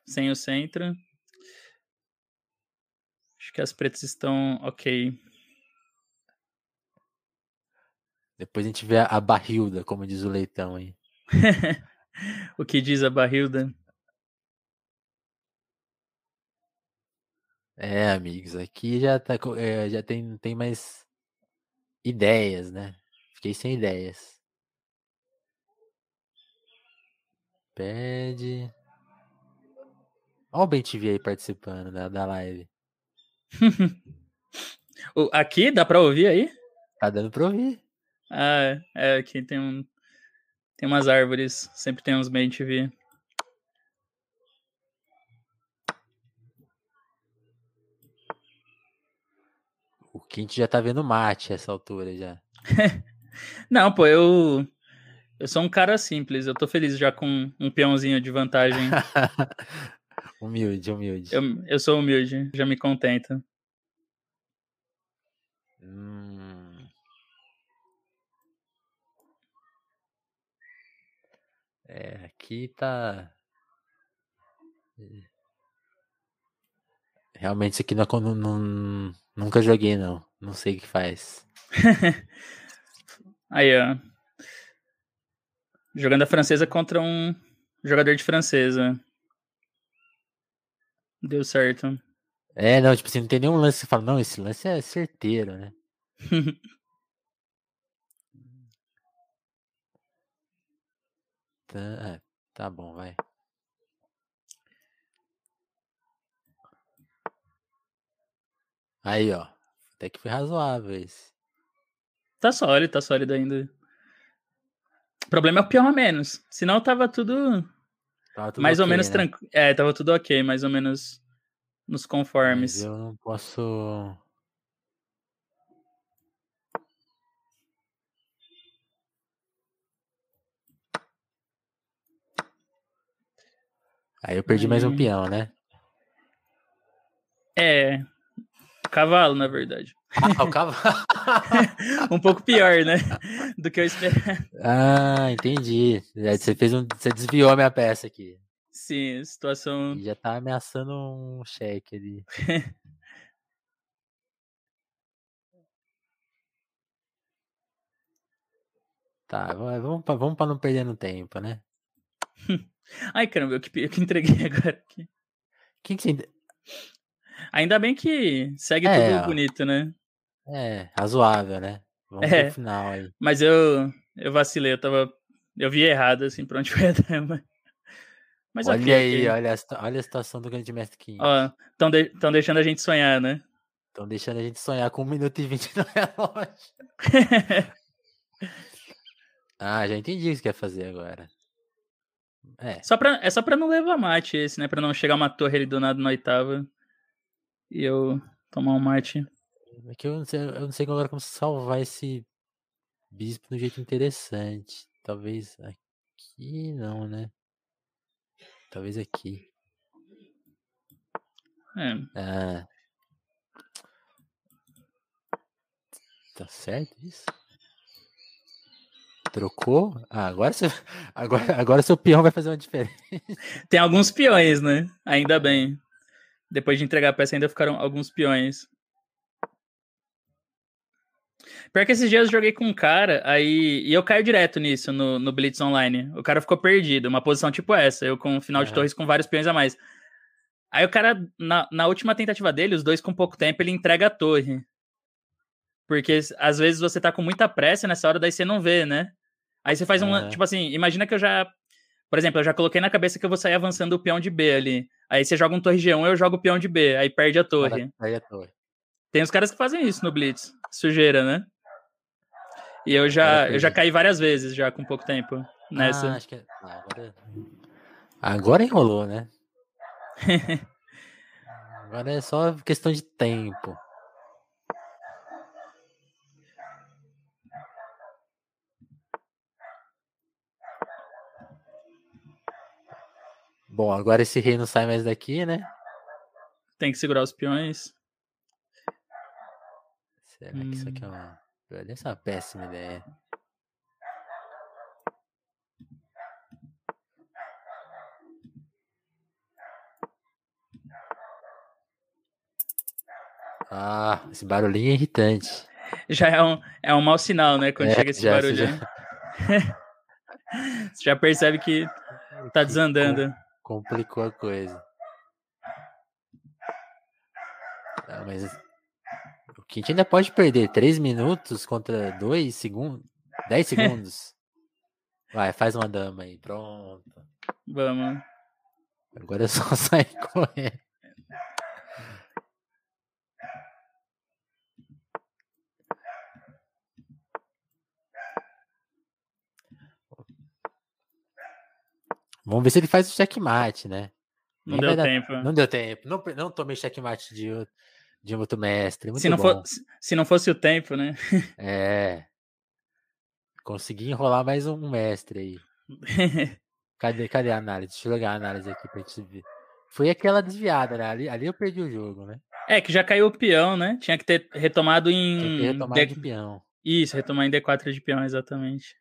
Sem o centro. Acho que as pretas estão ok. Depois a gente vê a barrilda, como diz o leitão aí. o que diz a barrilda? É, amigos, aqui já, tá, é, já tem, tem mais ideias, né? Fiquei sem ideias. Pede. Olha o Ben TV aí participando da, da live. aqui dá pra ouvir aí? Tá dando pra ouvir. Ah, é, aqui tem um. Tem umas árvores, sempre tem uns Ben TV. O Quint já tá vendo mate essa altura já. Não, pô, eu. Eu sou um cara simples, eu tô feliz já com um peãozinho de vantagem. humilde, humilde. Eu, eu sou humilde, já me contenta. Hum. É, aqui tá. Realmente isso aqui não, não, não, nunca joguei, não. Não sei o que faz. Aí, ó. Jogando a francesa contra um jogador de francesa. Deu certo. É, não, tipo assim, não tem nenhum lance que fala, não, esse lance é certeiro, né? é, tá bom, vai. Aí, ó. Até que foi razoável esse. Tá sólido, tá sólido ainda. O problema é o peão a menos. Senão tava tudo. Tava tudo mais okay, ou menos né? tranquilo. É, tava tudo ok, mais ou menos nos conformes. Mas eu não posso. Aí eu perdi mais um peão, né? É. Cavalo, na verdade. Ah, o cavalo. um pouco pior, né? Do que eu esperava. Ah, entendi. Você fez um. Você desviou a minha peça aqui. Sim, situação. E já tá ameaçando um cheque ali. tá, vamos pra, vamos pra não perder no tempo, né? Ai, caramba, eu que, eu que entreguei agora aqui. Quem que você... Ainda bem que segue é, tudo bonito, né? É, razoável, né? Vamos é, pro final aí. Mas eu, eu vacilei, eu tava. Eu vi errado, assim, pra onde foi a dama. Mas olha okay, aí, okay. Olha, a, olha a situação do grande mestre King. Ó, estão de, deixando a gente sonhar, né? Estão deixando a gente sonhar com 1 minuto e 20 no relógio. ah, já entendi o que você quer fazer agora. É. Só pra, é só pra não levar mate esse, né? Pra não chegar uma torre ali do nada na oitava. E eu tomar um mate. É que eu não sei, eu não sei agora como salvar esse bispo de um jeito interessante. Talvez aqui não, né? Talvez aqui. É. Ah. Tá certo isso? Trocou? Ah, agora, seu, agora, agora seu peão vai fazer uma diferença. Tem alguns peões, né? Ainda bem. Depois de entregar a peça, ainda ficaram alguns peões. Pior que esses dias eu joguei com um cara, aí. E eu caio direto nisso no, no Blitz Online. O cara ficou perdido, uma posição tipo essa, eu com um final uhum. de torres com vários peões a mais. Aí o cara, na, na última tentativa dele, os dois com pouco tempo, ele entrega a torre. Porque às vezes você tá com muita pressa nessa hora, daí você não vê, né? Aí você faz um. Uhum. Tipo assim, imagina que eu já. Por exemplo, eu já coloquei na cabeça que eu vou sair avançando o peão de B ali. Aí você joga um torre G1, eu jogo o peão de B. Aí perde a torre. Aí a torre. Tem os caras que fazem isso no Blitz. Sujeira, né? E eu já, eu já caí várias vezes já com pouco tempo nessa. Ah, acho que é... agora... agora enrolou, né? agora é só questão de tempo. Bom, agora esse rei não sai mais daqui, né? Tem que segurar os peões. Será hum. que isso aqui é hum. uma. Olha, essa é uma péssima ideia. Ah, esse barulhinho é irritante. Já é um, é um mau sinal, né? Quando é, chega esse já, barulho. Já... você já percebe que tá desandando. Complicou a coisa. Ah, mas o Quint ainda pode perder 3 minutos contra 2 segundos. 10 segundos. Vai, faz uma dama aí. Pronto. Vamos. Agora é só sair correndo. Vamos ver se ele faz o checkmate, né? Não deu dar... tempo. Não deu tempo. Não, não tomei checkmate de, de outro mestre. Muito se, não bom. For, se não fosse o tempo, né? É. Consegui enrolar mais um mestre aí. cadê, cadê a análise? Deixa eu jogar a análise aqui pra gente ver. Foi aquela desviada, né? Ali, ali eu perdi o jogo, né? É, que já caiu o peão, né? Tinha que ter retomado em. Tinha que retomado de peão. Isso, retomar em D4 de peão, exatamente.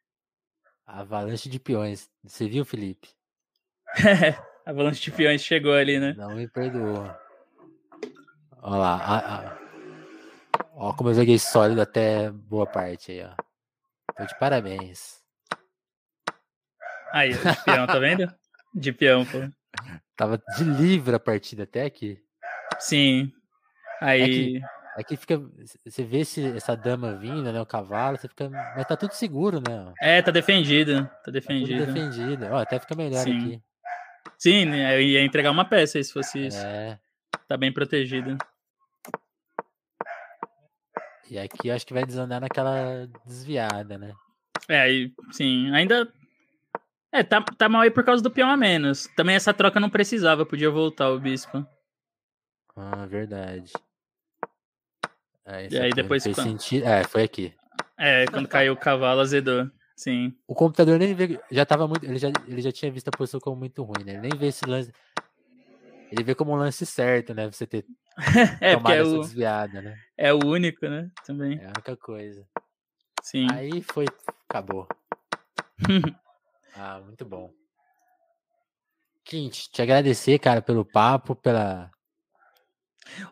Avalanche de peões. Você viu, Felipe? A avalanche de peões chegou ali, né? Não me perdoa. Olha lá. A, a... Ó, como eu joguei sólido até boa parte aí, ó. Tô de parabéns. Aí, de peão, tá vendo? De peão, pô. Tava de livre a partida até aqui. Sim. Aí. É que, é que fica. Você vê esse, essa dama vindo, né? O cavalo, você fica. Mas tá tudo seguro, né? É, tá defendido. Tá defendido. Tá defendido. Ó, até fica melhor Sim. aqui. Sim, né, eu ia entregar uma peça se fosse isso. É. Tá bem protegido. E aqui eu acho que vai desandar naquela desviada, né? É, aí, sim, ainda. É, tá, tá mal aí por causa do peão a menos. Também essa troca não precisava, podia voltar o bispo. Ah, verdade. É, e aí depois. Quando... sentido. É, foi aqui. É, quando caiu o cavalo azedou. Sim. O computador nem vê, já tava muito, ele já, ele já tinha visto a posição como muito ruim, né? Ele nem vê esse lance. Ele vê como um lance certo, né? Você ter é, tomado é essa o, desviada, né? É o único, né? Também. É a única coisa. Sim. Aí foi, acabou. ah, muito bom. Quint, te agradecer, cara, pelo papo, pela.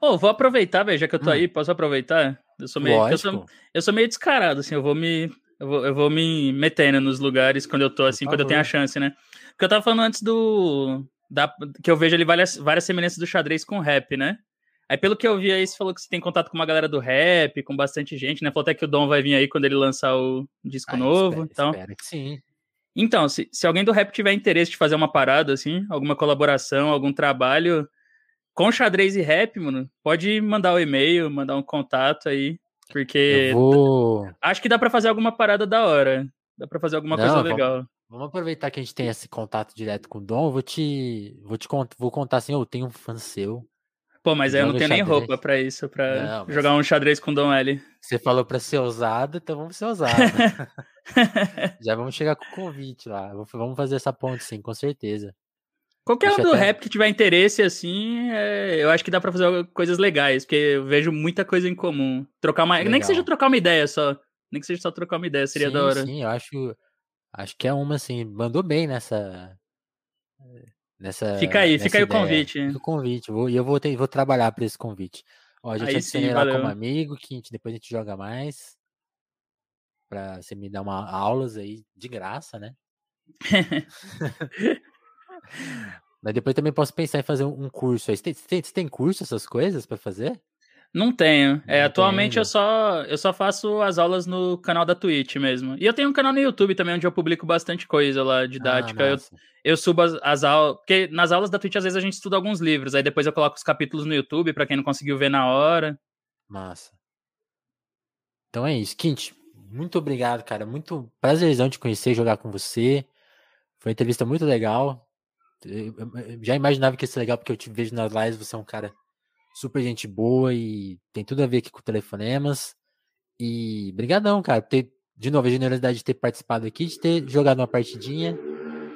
Ô, oh, vou aproveitar, velho, já que eu tô hum. aí, posso aproveitar? Eu sou meio. Eu sou, eu sou meio descarado, assim, eu vou me Eu vou, eu vou me metendo nos lugares quando eu tô assim, quando eu tenho a chance, né? Porque eu tava falando antes do. Da, que eu vejo ali várias, várias semelhanças do xadrez com rap, né? Aí, pelo que eu vi aí, você falou que você tem contato com uma galera do rap, com bastante gente, né? Falou até que o Dom vai vir aí quando ele lançar o disco ah, novo. Espero, então... espero que sim. Então, se, se alguém do rap tiver interesse de fazer uma parada, assim, alguma colaboração, algum trabalho com xadrez e rap, mano, pode mandar o um e-mail, mandar um contato aí, porque vou... acho que dá para fazer alguma parada da hora. Dá para fazer alguma Não, coisa legal. Vamos, vamos, aproveitar que a gente tem esse contato direto com o Dom, vou te vou te vou contar assim, eu tenho um fã seu. Pô, mas aí eu não tenho xadrez. nem roupa para isso, para jogar um xadrez com Dom L. Você falou para ser ousado, então vamos ser ousados. Já vamos chegar com o convite lá. Vamos fazer essa ponte, sim, com certeza. Qualquer um do até... rap que tiver interesse, assim, é... eu acho que dá pra fazer coisas legais, porque eu vejo muita coisa em comum. Trocar uma. Legal. Nem que seja trocar uma ideia só. Nem que seja só trocar uma ideia, seria sim, da hora. Sim, eu acho. Acho que é uma, assim, mandou bem nessa. Nessa, fica aí, nessa fica aí o convite. O convite, vou, e eu vou, ter, vou trabalhar para esse convite. Ó, a gente adicionei lá como amigo, que a gente, depois a gente joga mais para você me dar uma aulas aí de graça, né? Mas depois também posso pensar em fazer um curso aí. Você tem, tem, tem curso, essas coisas para fazer? Não tenho. É, atualmente eu só, eu só faço as aulas no canal da Twitch mesmo. E eu tenho um canal no YouTube também, onde eu publico bastante coisa lá, didática. Ah, eu, eu subo as, as aulas. Porque nas aulas da Twitch, às vezes, a gente estuda alguns livros. Aí depois eu coloco os capítulos no YouTube, para quem não conseguiu ver na hora. Massa. Então é isso. Quinte, muito obrigado, cara. Muito prazerzão te conhecer, jogar com você. Foi uma entrevista muito legal. Eu já imaginava que ia ser legal, porque eu te vejo nas lives, você é um cara super gente boa e tem tudo a ver aqui com telefonemas. E brigadão, cara, ter, de novo, a generosidade de ter participado aqui, de ter jogado uma partidinha.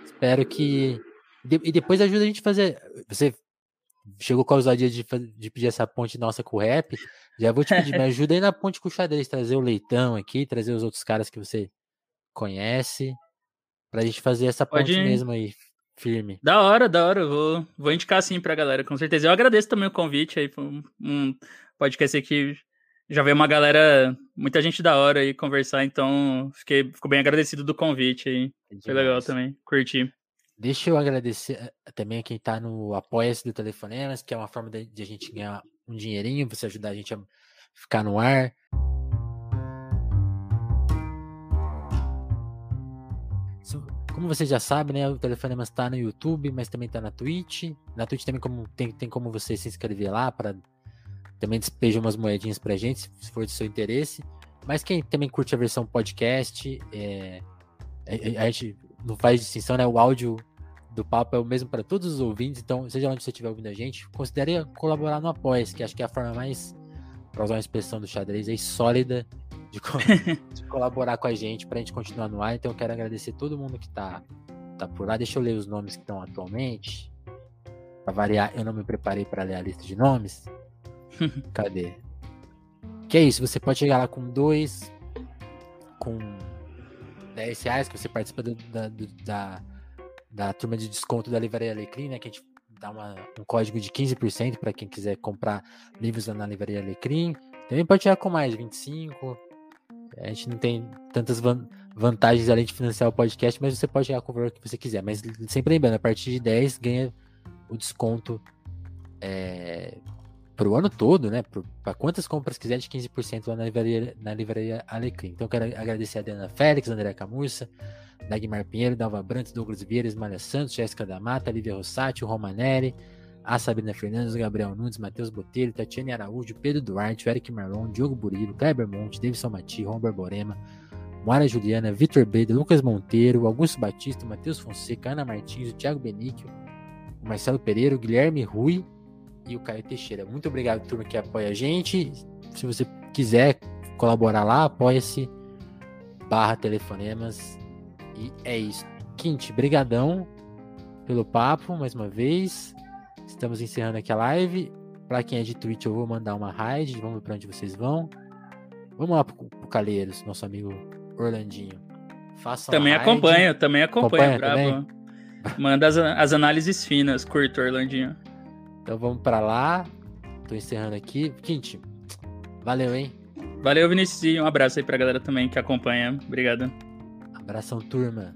Espero que... E depois ajuda a gente a fazer... Você chegou com a ousadia de, de pedir essa ponte nossa com o rap, já vou te pedir, me ajuda aí na ponte com o xadrez, trazer o Leitão aqui, trazer os outros caras que você conhece, pra gente fazer essa ponte Pode... mesmo aí, firme. Da hora, da hora, eu vou, vou indicar assim pra galera, com certeza. Eu agradeço também o convite aí, um, um podcast aqui, já veio uma galera, muita gente da hora aí conversar, então fiquei, fico bem agradecido do convite aí, é foi legal também, curti. Deixa eu agradecer eh, também a quem está no Apoia-se do Telefonemas, que é uma forma de, de, a gente ganhar um dinheirinho, você ajudar a gente a ficar no ar. Como você já sabe, né, o Telefonemas está no YouTube, mas também está na Twitch. Na Twitch também como, tem, tem como você se inscrever lá para também despejar umas moedinhas pra gente, se for do seu interesse. Mas quem também curte a versão podcast, é, a, a, gente não faz distinção, né? O áudio do papo é o mesmo para todos os ouvintes, então, seja onde você estiver ouvindo a gente, considere colaborar no apoia que acho que é a forma mais, para usar uma expressão do xadrez aí, sólida de, co de colaborar com a gente para a gente continuar no ar. Então, eu quero agradecer todo mundo que está tá por lá. Deixa eu ler os nomes que estão atualmente. Para variar, eu não me preparei para ler a lista de nomes. Cadê? Que é isso, você pode chegar lá com dois, com 10 reais, que você participa do, da, do, da da turma de desconto da Livraria Alecrim, né? Que a gente dá uma, um código de 15% para quem quiser comprar livros na Livraria Alecrim. Também pode tirar com mais, 25%. A gente não tem tantas van vantagens além de financiar o podcast, mas você pode chegar com o valor que você quiser. Mas sempre lembrando, a partir de 10 ganha o desconto é, para o ano todo, né? Para quantas compras quiser de 15% lá na livraria, na livraria Alecrim. Então quero agradecer a Diana Félix, André Camurça, Dagmar Pinheiro, Dalva Brantes, Douglas Vieira, Ismael Santos, Jéssica da Mata, Lívia Rossati, Romanelli, a Sabrina Fernandes, Gabriel Nunes, Matheus Botelho, Tatiane Araújo, Pedro Duarte, Eric Marlon, Diogo Burilo, Kleber Monte, Davidson Mati, Ron Borborema, Moara Juliana, Vitor Beda, Lucas Monteiro, Augusto Batista, Matheus Fonseca, Ana Martins, Thiago Benício, Marcelo Pereira, Guilherme Rui e o Caio Teixeira. Muito obrigado, turma, que apoia a gente. Se você quiser colaborar lá, apoia-se barra telefonemas e é isso. Quinte, brigadão pelo papo mais uma vez. Estamos encerrando aqui a live. Para quem é de Twitch, eu vou mandar uma raid. Vamos ver para onde vocês vão. Vamos lá pro, pro Calheiros, nosso amigo Orlandinho. Faça também acompanha, também acompanha, acompanha Manda as, as análises finas, curto, Orlandinho. Então vamos para lá. Tô encerrando aqui. Quinte, valeu, hein? Valeu, Vinícius, e um abraço aí pra galera também que acompanha. Obrigado. Abração, turma.